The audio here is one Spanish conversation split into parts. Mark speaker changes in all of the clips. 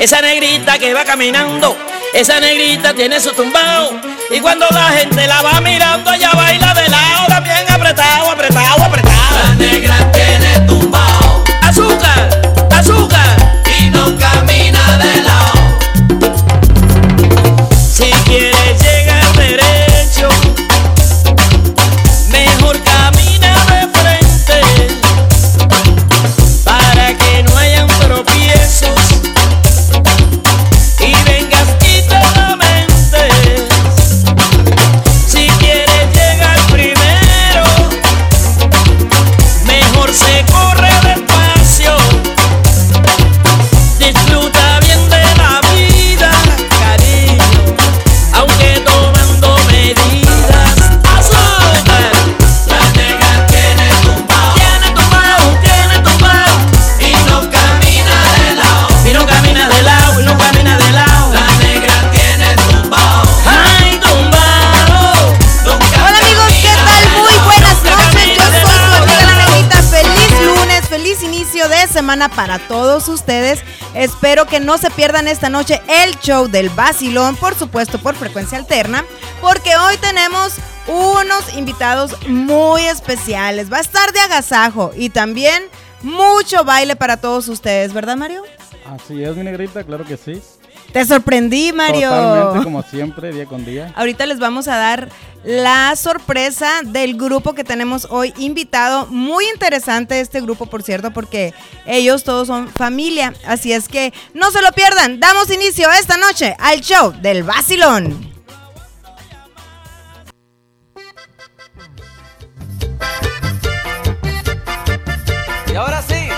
Speaker 1: Esa negrita que va caminando, esa negrita tiene su tumbao. Y cuando la gente la va mirando, ella baila de lado, también apretado, apretado, apretado.
Speaker 2: La negra tiene tumbao.
Speaker 1: Para
Speaker 3: todos ustedes. Espero que no se pierdan esta noche el show del Basilón, por supuesto por frecuencia alterna, porque hoy tenemos unos invitados muy especiales. Va a estar de agasajo y también mucho baile para todos ustedes, ¿verdad Mario?
Speaker 4: Así es, mi negrita, claro que sí.
Speaker 3: Te sorprendí, Mario.
Speaker 4: Totalmente, como siempre, día con día.
Speaker 3: Ahorita les vamos a dar la sorpresa del grupo que tenemos hoy invitado. Muy interesante este grupo, por cierto, porque ellos todos son familia. Así es que no se lo pierdan. Damos inicio esta noche al show del Basilón.
Speaker 5: Y ahora sí,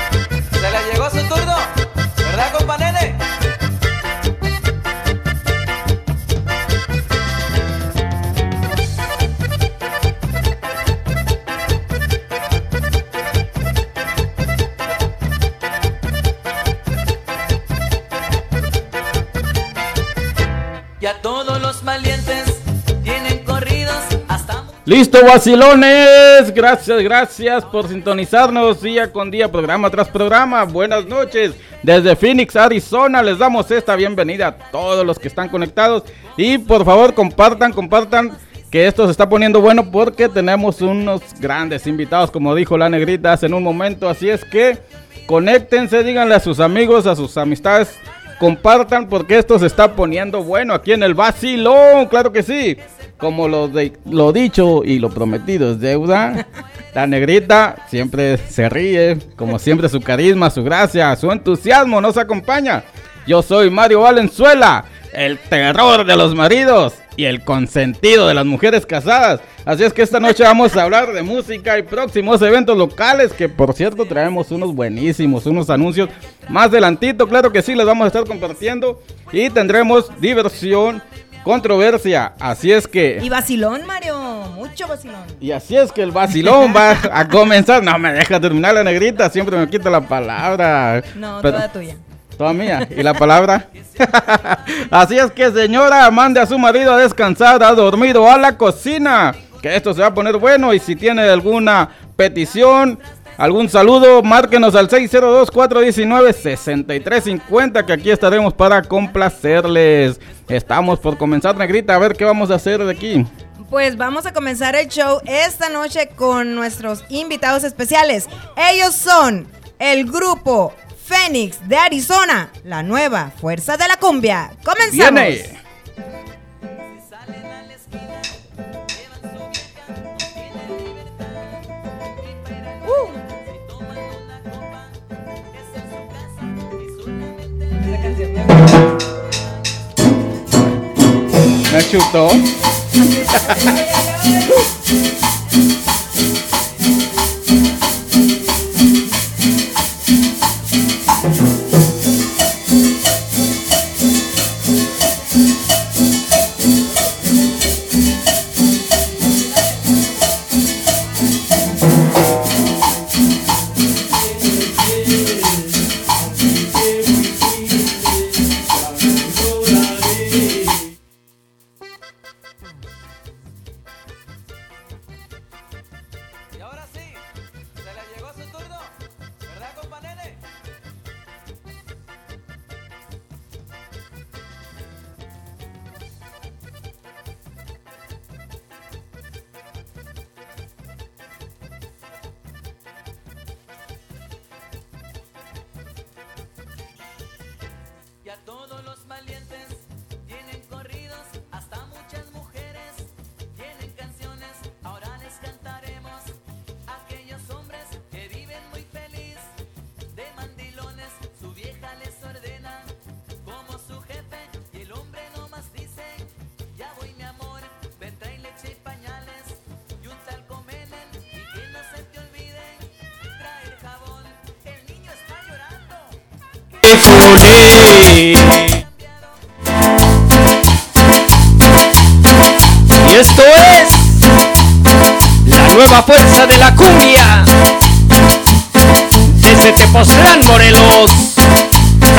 Speaker 4: Listo, vacilones. Gracias, gracias por sintonizarnos día con día, programa tras programa. Buenas noches. Desde Phoenix, Arizona, les damos esta bienvenida a todos los que están conectados. Y por favor, compartan, compartan. Que esto se está poniendo bueno porque tenemos unos grandes invitados, como dijo la negrita hace un momento. Así es que conéctense, díganle a sus amigos, a sus amistades, compartan porque esto se está poniendo bueno aquí en el vacilón, claro que sí. Como lo, de, lo dicho y lo prometido es deuda. La negrita siempre se ríe, como siempre su carisma, su gracia, su entusiasmo nos acompaña. Yo soy Mario Valenzuela, el terror de los maridos y el consentido de las mujeres casadas. Así es que esta noche vamos a hablar de música y próximos eventos locales, que por cierto traemos unos buenísimos, unos anuncios más adelantito, claro que sí, les vamos a estar compartiendo y tendremos diversión, controversia. Así es que...
Speaker 3: Y Basilón, Mario. Mucho Basilón.
Speaker 4: Y así es que el vacilón va a comenzar. No me deja terminar la negrita, siempre me quita la palabra.
Speaker 3: No,
Speaker 4: Pero-
Speaker 3: toda tuya.
Speaker 4: Toda mía. ¿Y la palabra? Así es que señora, mande a su marido a descansar, a dormir a la cocina. Que esto se va a poner bueno. Y si tiene alguna petición, algún saludo, márquenos al 602-419-6350. Que aquí estaremos para complacerles. Estamos por comenzar, negrita. A ver qué vamos a hacer de aquí.
Speaker 3: Pues vamos a comenzar el show esta noche con nuestros invitados especiales. Ellos son el grupo Fénix de Arizona, la nueva fuerza de la cumbia. Comenzamos.
Speaker 4: Viene. Me chutó.
Speaker 6: Y esto es la nueva fuerza de la cumbia. Desde Tepoztlán, Morelos,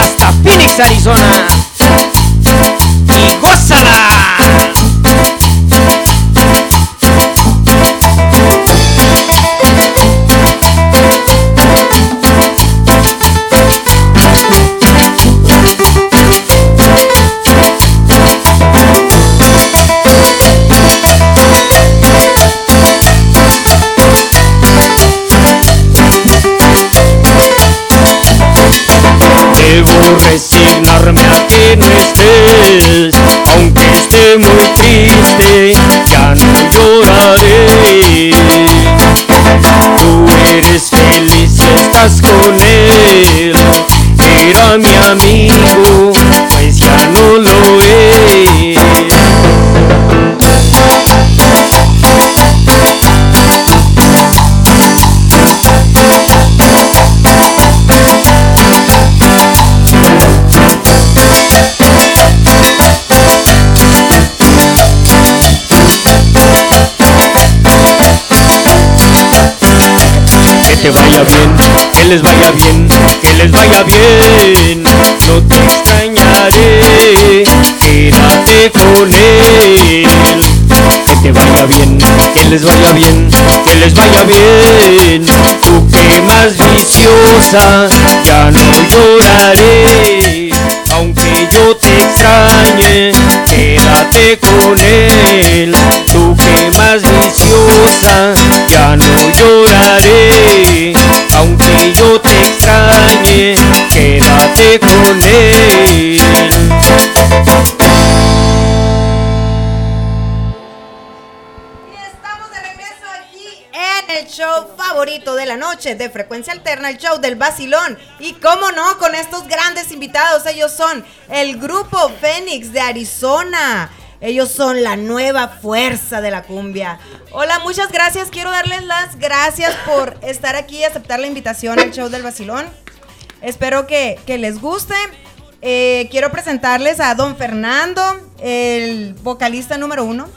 Speaker 6: hasta Phoenix, Arizona. Les vaya bien, que les vaya bien. No te extrañaré, quédate con él. Que te vaya bien, que les vaya bien, que les vaya bien. Tú que más viciosa, ya no lloraré. Aunque yo te extrañe, quédate con él. Tú que más viciosa, ya no lloraré.
Speaker 3: Noche de frecuencia alterna, el show del vacilón. Y cómo no, con estos grandes invitados, ellos son el grupo Fénix de Arizona. Ellos son la nueva fuerza de la cumbia. Hola, muchas gracias. Quiero darles las gracias por estar aquí y aceptar la invitación al show del vacilón. Espero que, que les guste. Eh, quiero presentarles a don Fernando, el vocalista número uno.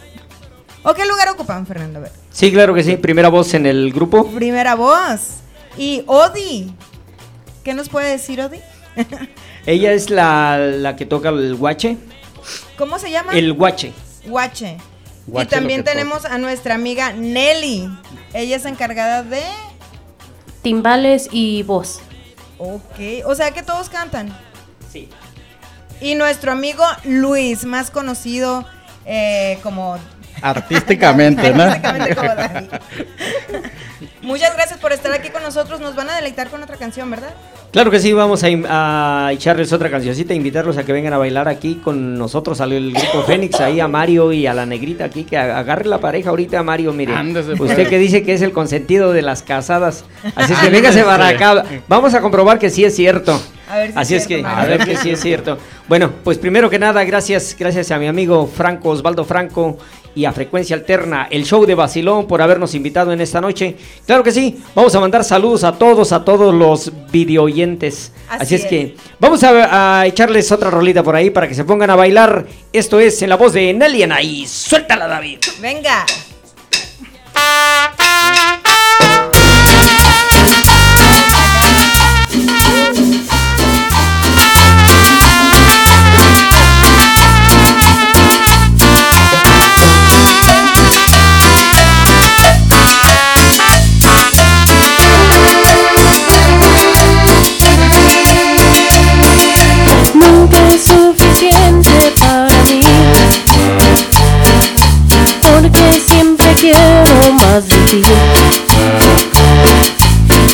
Speaker 3: ¿O qué lugar ocupan, Fernando? A ver.
Speaker 6: Sí, claro que sí. Primera voz en el grupo.
Speaker 3: Primera voz. Y Odi. ¿Qué nos puede decir Odi?
Speaker 6: Ella es la, la que toca el guache.
Speaker 3: ¿Cómo se llama?
Speaker 6: El guache.
Speaker 3: Guache.
Speaker 4: Guache
Speaker 3: y también tenemos a nuestra amiga Nelly. Ella es encargada de...
Speaker 7: timbales y voz.
Speaker 3: Ok. O sea que todos cantan.
Speaker 6: Sí.
Speaker 3: Y nuestro amigo Luis, más conocido eh, como...
Speaker 4: Artísticamente, ¿no?
Speaker 3: Artísticamente como. Muchas gracias por estar aquí con nosotros. Nos van a deleitar con otra canción, ¿verdad?
Speaker 6: Claro que sí, vamos a, a echarles otra cancioncita, invitarlos a que vengan a bailar aquí con nosotros, al el grupo Fénix, ahí a Mario y a la negrita aquí, que a- agarre la pareja ahorita, Mario, mire.
Speaker 4: Ándese, pues.
Speaker 6: Usted que dice que es el consentido de las casadas. Así es que véngase para acá. Vamos a comprobar que sí es cierto.
Speaker 3: A ver si
Speaker 6: Así
Speaker 3: es
Speaker 6: es que,
Speaker 3: cierto,
Speaker 6: a ver que sí es cierto. Bueno, pues primero que nada, gracias, gracias a mi amigo Franco, Osvaldo Franco y a Frecuencia Alterna, el show de Basilón, por habernos invitado en esta noche. Claro que sí, vamos a mandar saludos a todos, a todos los videoyentes. Así,
Speaker 3: Así
Speaker 6: es,
Speaker 3: es.
Speaker 6: que vamos a, a echarles otra rolita por ahí para que se pongan a bailar. Esto es en la voz de Nelly Anaí. Suéltala, David.
Speaker 3: Venga.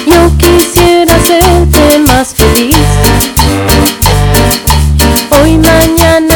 Speaker 8: Yo quisiera hacerte más
Speaker 7: feliz. Hoy, mañana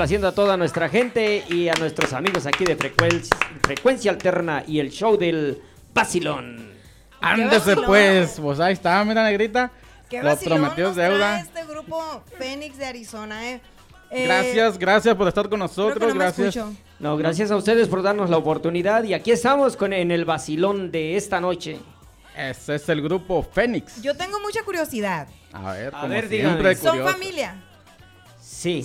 Speaker 7: complaciendo a toda nuestra gente y a nuestros amigos aquí de Frecuencia, Frecuencia Alterna y el show del Basilón.
Speaker 4: Ándese
Speaker 3: vacilón.
Speaker 4: pues, pues ahí está, mira negrita.
Speaker 3: Qué
Speaker 4: Lo
Speaker 3: vacilón
Speaker 4: prometido
Speaker 3: nos
Speaker 4: es deuda.
Speaker 3: este grupo Fénix de Arizona, eh. Eh,
Speaker 4: Gracias, gracias por estar con nosotros,
Speaker 3: no
Speaker 4: gracias.
Speaker 7: No, gracias a ustedes por darnos la oportunidad y aquí estamos con en el Basilón de esta noche.
Speaker 4: Ese es el grupo Fénix.
Speaker 3: Yo tengo mucha curiosidad.
Speaker 4: A ver,
Speaker 7: A
Speaker 4: como
Speaker 7: ver,
Speaker 4: siempre,
Speaker 7: dígame.
Speaker 3: ¿Son familia?
Speaker 7: Sí,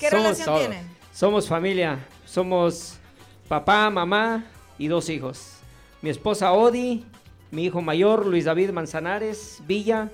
Speaker 3: ¿Qué
Speaker 7: Somos
Speaker 3: relación tienen?
Speaker 7: somos familia, somos papá, mamá y dos hijos. Mi esposa Odi, mi hijo mayor Luis David Manzanares Villa,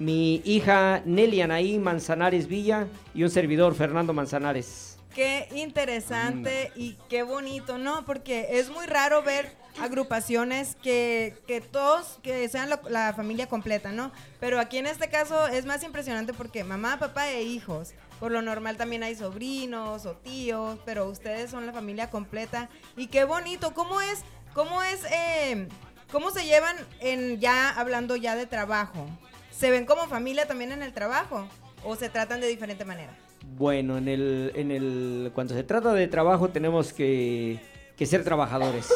Speaker 7: mi hija Nelly Anaí Manzanares Villa y un servidor Fernando Manzanares.
Speaker 3: Qué interesante y qué bonito, ¿no? Porque es muy raro ver agrupaciones que, que todos, que sean la familia completa, ¿no? Pero aquí en este caso es más impresionante porque mamá, papá e hijos. Por lo normal también hay sobrinos o tíos, pero ustedes son la familia completa. Y qué bonito, ¿cómo es, cómo es, eh, cómo se llevan en ya hablando ya de trabajo? ¿Se ven como familia también en el trabajo? ¿O se tratan de diferente manera?
Speaker 7: Bueno, en el, en el, cuando se trata de trabajo tenemos que, que ser trabajadores,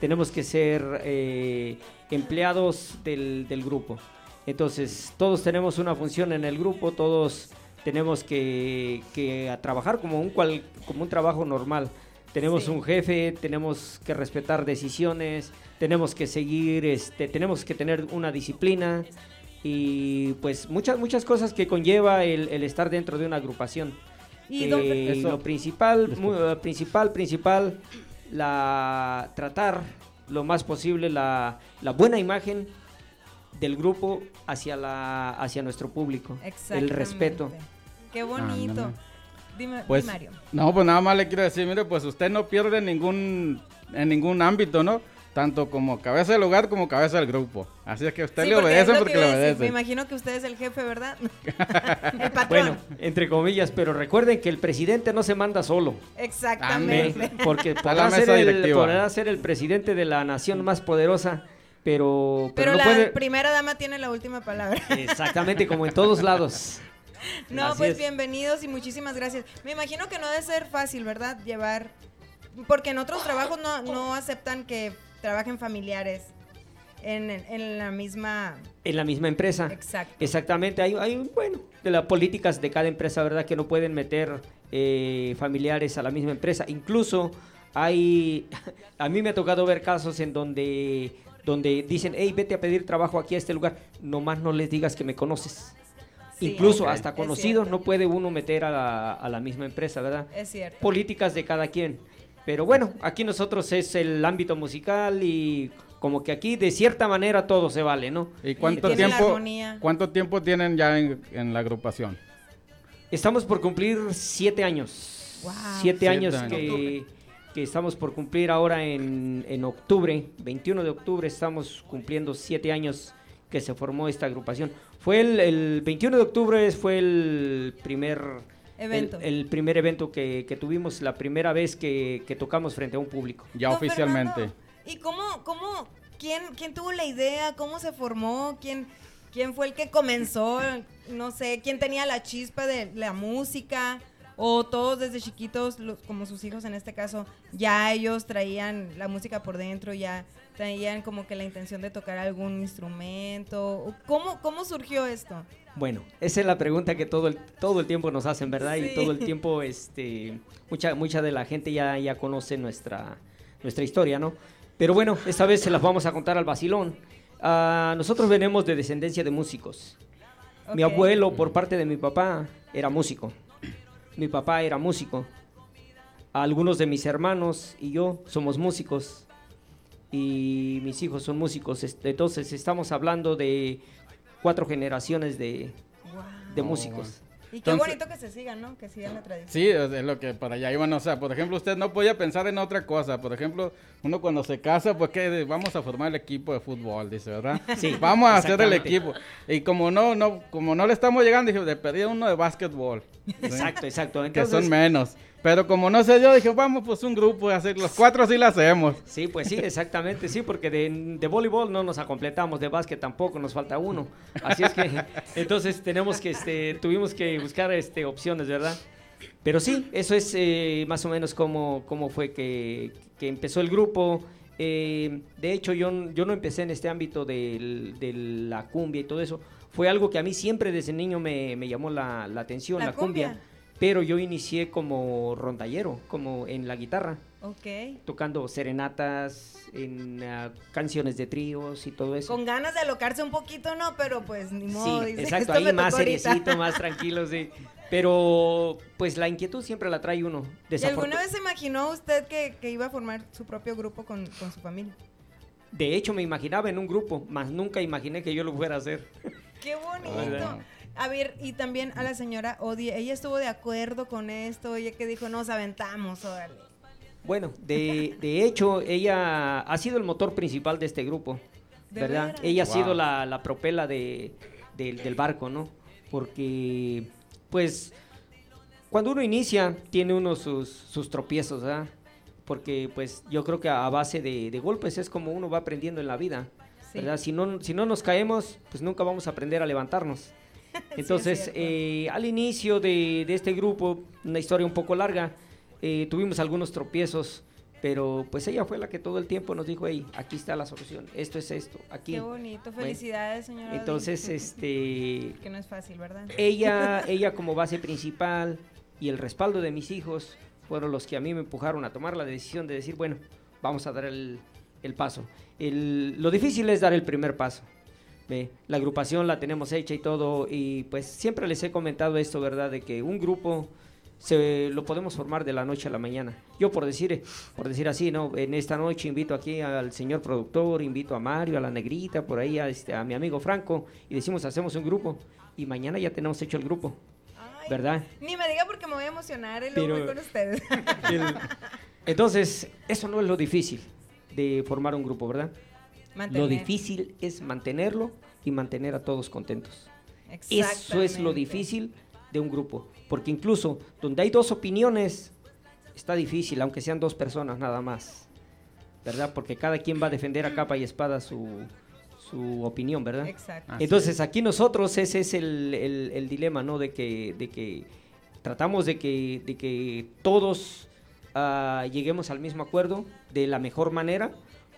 Speaker 7: tenemos que ser eh, empleados del, del grupo. Entonces, todos tenemos una función en el grupo, todos tenemos que, que a trabajar como un, cual, como un trabajo normal. Tenemos
Speaker 3: Sí.
Speaker 7: un jefe, tenemos que respetar decisiones, tenemos que seguir, este, tenemos que tener una disciplina
Speaker 6: y pues muchas, muchas cosas que conlleva el, el estar dentro de una agrupación.
Speaker 3: Y
Speaker 6: Eh,
Speaker 4: Eso-
Speaker 6: lo principal, eh, principal, principal, la tratar lo más posible la, la buena imagen del grupo hacia la hacia nuestro público, el respeto.
Speaker 3: Qué bonito.
Speaker 4: Ándale.
Speaker 3: Dime,
Speaker 4: Pues,
Speaker 3: Mario.
Speaker 4: no, pues nada más le quiero decir, mire, pues usted no pierde ningún, en ningún ámbito, ¿no? Tanto como cabeza del hogar como cabeza del grupo. Así es que a usted
Speaker 3: Sí,
Speaker 4: le
Speaker 3: porque lo
Speaker 4: porque
Speaker 3: que
Speaker 4: le
Speaker 3: decir. Me imagino que usted es el jefe, ¿verdad? el patrón.
Speaker 6: Bueno, entre comillas, pero recuerden que el presidente no se manda solo.
Speaker 3: Exactamente.
Speaker 6: Porque podrá ser, el, podrá ser el presidente de la nación más poderosa, pero,
Speaker 3: Pero,
Speaker 6: pero, no
Speaker 3: la
Speaker 6: puede...
Speaker 3: primera dama tiene la última palabra.
Speaker 6: Exactamente, como en todos lados.
Speaker 3: No,
Speaker 6: Así
Speaker 3: pues
Speaker 6: es.
Speaker 3: bienvenidos y muchísimas gracias. Me imagino que no debe ser fácil, ¿verdad? Llevar. Porque en otros trabajos no, no aceptan que trabajen familiares en, en la misma.
Speaker 6: En la misma empresa.
Speaker 3: Exacto.
Speaker 6: Exactamente, hay, hay, bueno, de las políticas de cada empresa, ¿verdad? Que no pueden meter eh, familiares a la misma empresa. Incluso hay, a mí me ha tocado ver casos en donde, donde dicen, hey, vete a pedir trabajo aquí a este lugar, nomás no les digas que me conoces.
Speaker 3: Sí,
Speaker 6: Incluso hasta conocidos no puede uno meter a la, a la misma empresa, ¿verdad?
Speaker 3: Es cierto.
Speaker 6: políticas de cada quien. Pero bueno, aquí nosotros es el ámbito musical y como que aquí de cierta manera todo se vale, ¿no?
Speaker 4: ¿Y cuánto tiempo, cuánto tiempo tienen ya en, en la agrupación?
Speaker 6: Estamos por cumplir siete años.
Speaker 3: Wow.
Speaker 6: Siete
Speaker 4: Siete
Speaker 6: años
Speaker 4: años.
Speaker 6: que, que estamos por cumplir ahora en, en octubre, 21 de octubre, estamos cumpliendo siete años que se formó esta agrupación. Fue el, el 21 de octubre fue el primer
Speaker 3: Evento.
Speaker 6: El, el primer evento que, que tuvimos, la primera vez que, que tocamos frente a un público.
Speaker 4: Ya
Speaker 3: Don
Speaker 4: oficialmente.
Speaker 3: Fernando, ¿Y cómo, cómo, quién, quién tuvo la idea? ¿Cómo se formó? ¿Quién, quién fue el que comenzó? No sé, ¿quién tenía la chispa de la música? ¿O todos desde chiquitos, los- como sus hijos en este caso, ya ellos traían la música por dentro, ya traían como que la intención de tocar algún instrumento? ¿O ¿Cómo, cómo surgió esto?
Speaker 6: Bueno, esa es la pregunta que todo el, todo el tiempo nos hacen, ¿verdad?
Speaker 3: Sí.
Speaker 6: Y todo el tiempo, este, mucha, mucha de la gente ya, ya conoce nuestra, nuestra historia, ¿no? Pero bueno, esta vez se las vamos a contar al vacilón. Ah, nosotros venimos de descendencia de músicos. Mi abuelo, por parte de mi papá, era músico. Mi papá era músico. Algunos de mis hermanos y yo somos músicos. Y mis hijos son músicos. Este, Entonces estamos hablando de cuatro generaciones de, de músicos.
Speaker 3: Y qué
Speaker 4: Entonces-
Speaker 3: bonito que se sigan, ¿no? Que sigan la tradición.
Speaker 4: Sí, es lo que para allá iban, o sea, por ejemplo, usted no podía pensar en otra cosa, por ejemplo, uno cuando se casa, pues que vamos a formar el equipo de fútbol, dice, ¿verdad?
Speaker 6: Sí,
Speaker 4: vamos a hacer el equipo. Y como no, no, como no le estamos llegando, dije, de pedir uno de básquetbol. ¿sí?
Speaker 6: Exacto, exacto.
Speaker 4: Que son menos. Pero como no sé yo, dije, vamos, pues un grupo, hacer los cuatro sí lo hacemos.
Speaker 6: Sí, pues sí, exactamente, sí, porque de, de voleibol no nos acompletamos, de básquet tampoco, nos falta uno. Así es que entonces tenemos que, este, tuvimos que buscar este, opciones, ¿verdad? Pero sí, eso es eh, más o menos como, como fue que, que empezó el grupo. Eh, de hecho, yo, yo no empecé en este ámbito de la cumbia y todo eso. Fue algo que a mí siempre desde niño me, me llamó la, la atención,
Speaker 3: ¿La
Speaker 6: la, cumbia.
Speaker 3: cumbia?
Speaker 6: Pero yo inicié como rondallero, como en la guitarra
Speaker 3: Ok.
Speaker 6: tocando serenatas, en ah, canciones de tríos y todo eso.
Speaker 3: Con ganas de alocarse un poquito, ¿no? Pero pues ni modo.
Speaker 6: sí,
Speaker 3: dice,
Speaker 6: exacto,
Speaker 3: "Esto me
Speaker 6: ahí más
Speaker 3: tocó ahorita".
Speaker 6: seriecito, más tranquilo, sí. Pero pues la inquietud siempre la trae uno.
Speaker 3: ¿Y alguna vez se imaginó usted que, que iba a formar su propio grupo con, con su familia?
Speaker 6: De hecho, me imaginaba en un grupo, más nunca imaginé que yo lo fuera a hacer.
Speaker 3: ¡Qué bonito! A ver, y también a la señora Odie, ella estuvo de acuerdo con esto, ella que dijo, nos aventamos, órale.
Speaker 6: Bueno, de, de hecho, ella ha sido el motor principal de este grupo,
Speaker 3: ¿De
Speaker 6: ¿verdad?
Speaker 3: veras?
Speaker 6: Ella ha sido la, la propela de, del- del barco, ¿no? Porque, pues, cuando uno inicia, tiene uno sus, sus tropiezos, ¿verdad? Porque, pues, yo creo que a base de, de golpes es como uno va aprendiendo en la vida,
Speaker 3: Sí.
Speaker 6: ¿verdad? Si no, si no nos caemos, pues nunca vamos a aprender a levantarnos. Entonces, eh, al inicio de, de este grupo, una historia un poco larga, eh, tuvimos algunos tropiezos, pero pues ella fue la que todo el tiempo nos dijo, hey, aquí está la solución, esto es esto, aquí.
Speaker 3: Qué bonito,
Speaker 6: Bueno,
Speaker 3: felicidades, señora Odie.
Speaker 6: Entonces, este,
Speaker 3: Que no es fácil, ¿verdad?
Speaker 6: ella, ella como base principal y el respaldo de mis hijos fueron los que a mí me empujaron a tomar la decisión de decir, bueno, vamos a dar el, el paso. El- lo difícil es dar el primer paso, Ve, La agrupación la tenemos hecha y todo, y pues siempre les he comentado esto, ¿verdad? De que un grupo se lo podemos formar de la noche a la mañana. Yo por decir, por decir así, ¿no? En esta noche invito aquí al señor productor, invito a Mario, a la negrita, por ahí a, este, a mi amigo Franco, y decimos, hacemos un grupo, y mañana ya tenemos hecho el grupo,
Speaker 3: Ay,
Speaker 6: ¿verdad?
Speaker 3: Ni me diga porque me voy a emocionar y luego
Speaker 6: Pero-
Speaker 3: con ustedes.
Speaker 6: El- Entonces, eso no es lo difícil de formar un grupo, ¿verdad? Lo
Speaker 3: Mantener.
Speaker 6: difícil es mantenerlo y mantener a todos contentos. Eso es lo difícil de un grupo. Porque incluso donde hay dos opiniones, está difícil, aunque sean dos personas nada más. ¿Verdad? Porque cada quien va a defender a capa y espada su, su opinión, ¿verdad?
Speaker 3: Exacto.
Speaker 4: Así
Speaker 6: Entonces aquí nosotros ese es el, el- el dilema, ¿no? De que, de que tratamos de que, de que todos ah, lleguemos al mismo acuerdo de la mejor manera,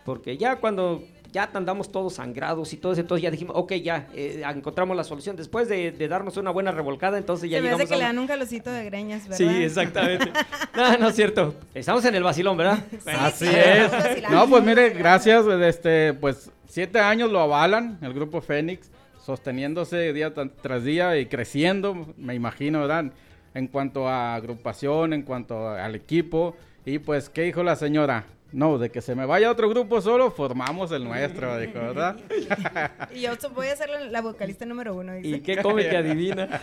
Speaker 6: porque ya cuando ya andamos todos sangrados y todo eso, entonces ya dijimos, ok, ya eh, encontramos la solución. Después de, de darnos una buena revolcada, entonces ya
Speaker 3: Se me hace
Speaker 6: llegamos
Speaker 3: que
Speaker 6: a
Speaker 3: le dan un calocito de greñas, ¿verdad?
Speaker 6: Sí, exactamente. no, no es cierto. Estamos en el vacilón, ¿verdad?
Speaker 4: Así
Speaker 3: sí,
Speaker 4: es. No, pues mire, gracias. Este, pues siete años lo avalan el grupo Fénix, sosteniéndose día tras día y creciendo, me imagino, ¿verdad? En cuanto a agrupación, en cuanto al equipo. Y pues, ¿qué dijo la señora? No, de que se me vaya otro grupo solo, formamos el nuestro, dijo, ¿verdad?
Speaker 3: Y yo voy a ser la, vocalista número uno. dice.
Speaker 6: ¿Y qué come que adivina?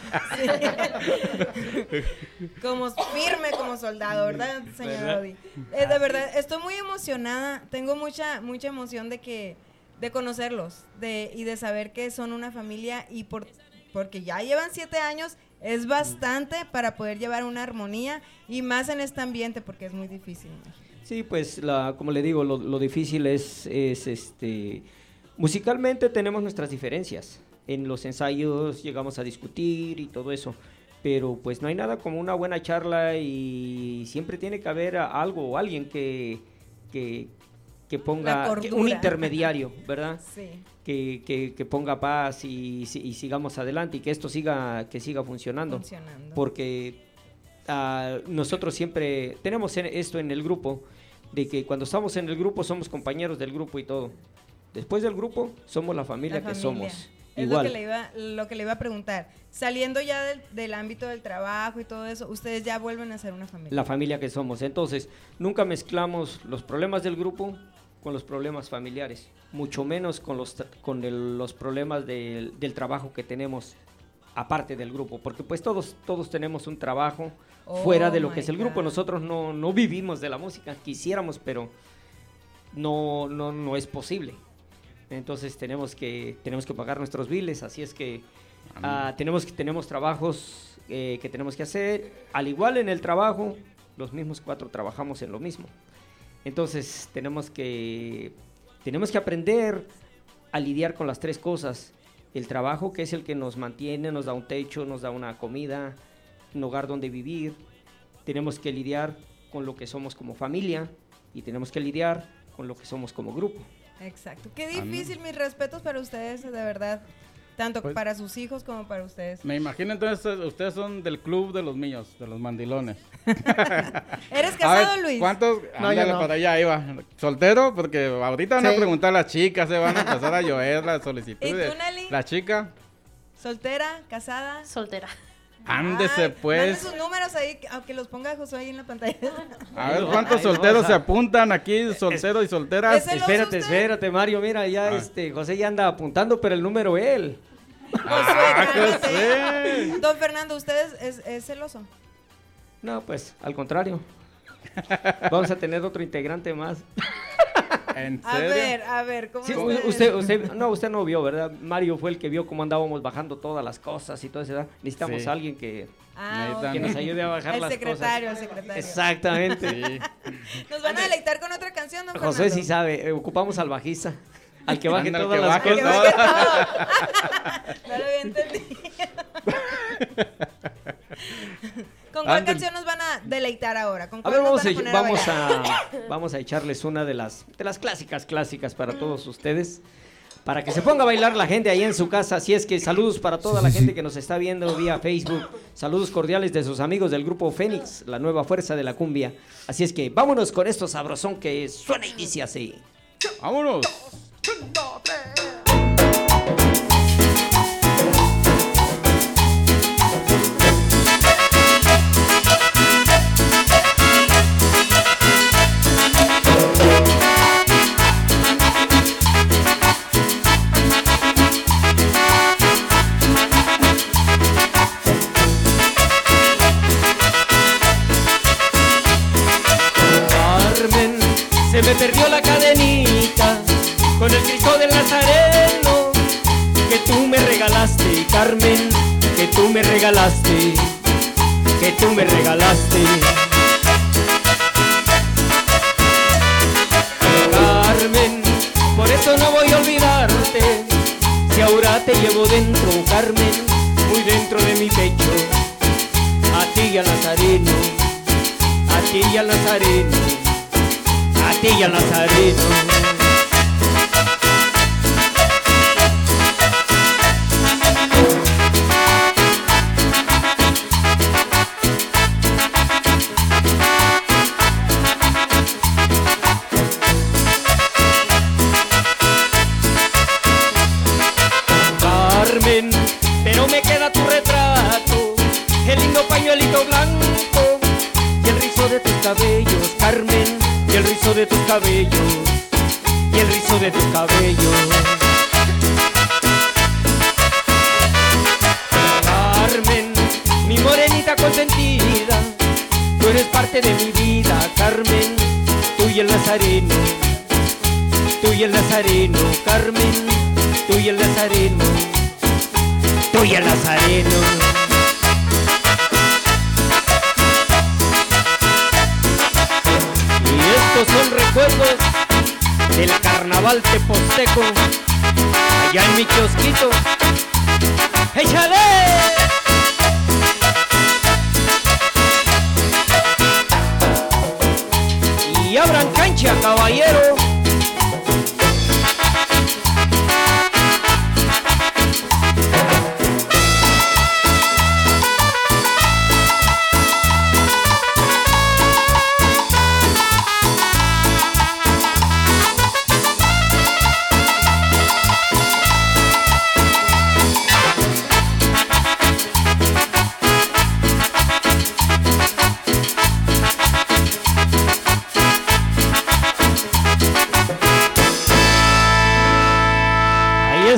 Speaker 3: Como firme como soldado, ¿verdad, señor
Speaker 6: ¿Verdad?
Speaker 3: Odi? Eh, de verdad, estoy muy emocionada. Tengo mucha, mucha emoción de que, de conocerlos, de, y de saber que son una familia y por, porque ya llevan siete años, es bastante para poder llevar una armonía y más en este ambiente porque es muy difícil.
Speaker 6: Sí, pues la, como le digo, lo, lo difícil es, es este musicalmente tenemos nuestras diferencias. En los ensayos llegamos a discutir y todo eso. Pero pues no hay nada como una buena charla y siempre tiene que haber algo o alguien que, que, ponga que- un intermediario, ¿verdad?
Speaker 3: Sí.
Speaker 6: Que, que- que ponga paz y, y sigamos adelante y que esto siga, que siga funcionando
Speaker 3: Funcionando.
Speaker 6: porque ah, nosotros siempre tenemos en- esto en el grupo, de que cuando estamos en el grupo somos compañeros del grupo y todo. Después del grupo somos la familia,
Speaker 3: La
Speaker 6: que somos.
Speaker 3: Es
Speaker 6: Igual.
Speaker 3: lo que, le iba, lo que le iba a preguntar. Saliendo ya del, del ámbito del trabajo y todo eso, ustedes ya vuelven a ser una familia.
Speaker 6: La familia que somos. Entonces, nunca mezclamos los problemas del grupo con los problemas familiares, mucho menos con los, con el- los problemas del, del trabajo que tenemos aparte del grupo, porque pues todos, todos tenemos un trabajo
Speaker 3: Oh
Speaker 6: fuera de lo que es el grupo.
Speaker 3: God.
Speaker 6: Nosotros no, no vivimos de la música, quisiéramos, pero no, no, no es posible. Entonces tenemos que, tenemos que pagar nuestros biles, así es que ah, tenemos, que- tenemos trabajos eh, que tenemos que hacer. Al igual en el trabajo, los mismos cuatro trabajamos en lo mismo. Entonces tenemos que, tenemos que aprender a lidiar con las tres cosas. El trabajo, que es el que nos mantiene, nos da un techo, nos da una comida, un hogar donde vivir. Tenemos que lidiar con lo que somos como familia y tenemos que lidiar con lo que somos como grupo.
Speaker 3: Exacto. Qué difícil, mis respetos para ustedes, de verdad. Tanto
Speaker 4: Pues-
Speaker 3: para sus hijos como para ustedes.
Speaker 4: Me imagino entonces ustedes son del club de los míos, de los mandilones.
Speaker 3: ¿Eres
Speaker 4: A
Speaker 3: casado,
Speaker 4: ver,
Speaker 3: Luis?
Speaker 4: ¿Cuántos?
Speaker 9: No,
Speaker 4: Ándale,
Speaker 9: no.
Speaker 4: para allá iba. ¿Soltero? Porque ahorita van a preguntar las chicas, se van a empezar a llover las
Speaker 3: ¿Y
Speaker 4: solicitudes.
Speaker 3: tú, Nelly?
Speaker 4: La chica,
Speaker 3: ¿Soltera? ¿Casada?
Speaker 7: Soltera.
Speaker 4: Ándese pues.
Speaker 3: sus números ahí, aunque los ponga Josué ahí en la pantalla.
Speaker 4: A ver
Speaker 6: Ay,
Speaker 4: cuántos
Speaker 6: no,
Speaker 4: solteros
Speaker 6: o sea,
Speaker 4: se apuntan aquí, solteros y solteras.
Speaker 6: Espérate, espérate, Mario, mira, ya
Speaker 4: Ah.
Speaker 6: este José ya anda apuntando, pero el número él.
Speaker 3: Josué,
Speaker 4: Ah. José.
Speaker 3: Don Fernando, ¿usted es, es- es celoso?
Speaker 6: No, pues, al contrario. Vamos a tener otro integrante más.
Speaker 4: ¿En
Speaker 3: A ver, a ver, ¿cómo
Speaker 6: Sí, usted, usted, no, usted no vio, ¿verdad? Mario fue el que vio cómo andábamos bajando todas las cosas y todo eso. ¿verdad? Necesitamos
Speaker 4: Sí.
Speaker 6: a alguien que,
Speaker 3: Ah,
Speaker 6: que nos ayude a bajar
Speaker 3: El
Speaker 6: las
Speaker 3: secretario,
Speaker 6: cosas.
Speaker 3: el secretario.
Speaker 6: Exactamente.
Speaker 4: Sí.
Speaker 3: Nos van a deleitar con otra canción, don
Speaker 6: José sí sabe, eh, ocupamos al bajista. Al que baje todas
Speaker 4: que
Speaker 6: las
Speaker 4: baje
Speaker 6: cosas.
Speaker 3: todo. no lo había entendido. ¿Con cuál canción nos van a deleitar ahora? ¿Con
Speaker 6: A ver, vamos a,
Speaker 3: van a, poner
Speaker 6: vamos, a, vamos a echarles una de las, de las clásicas, clásicas para todos ustedes. Para que se ponga a bailar la gente ahí en su casa. Así es que saludos para toda la gente que nos está viendo vía Facebook. Saludos cordiales de sus amigos del grupo Fénix, la nueva fuerza de la cumbia. Así es que vámonos con esto sabrosón que suena y dice así.
Speaker 4: Vámonos.
Speaker 6: Que tú me regalaste.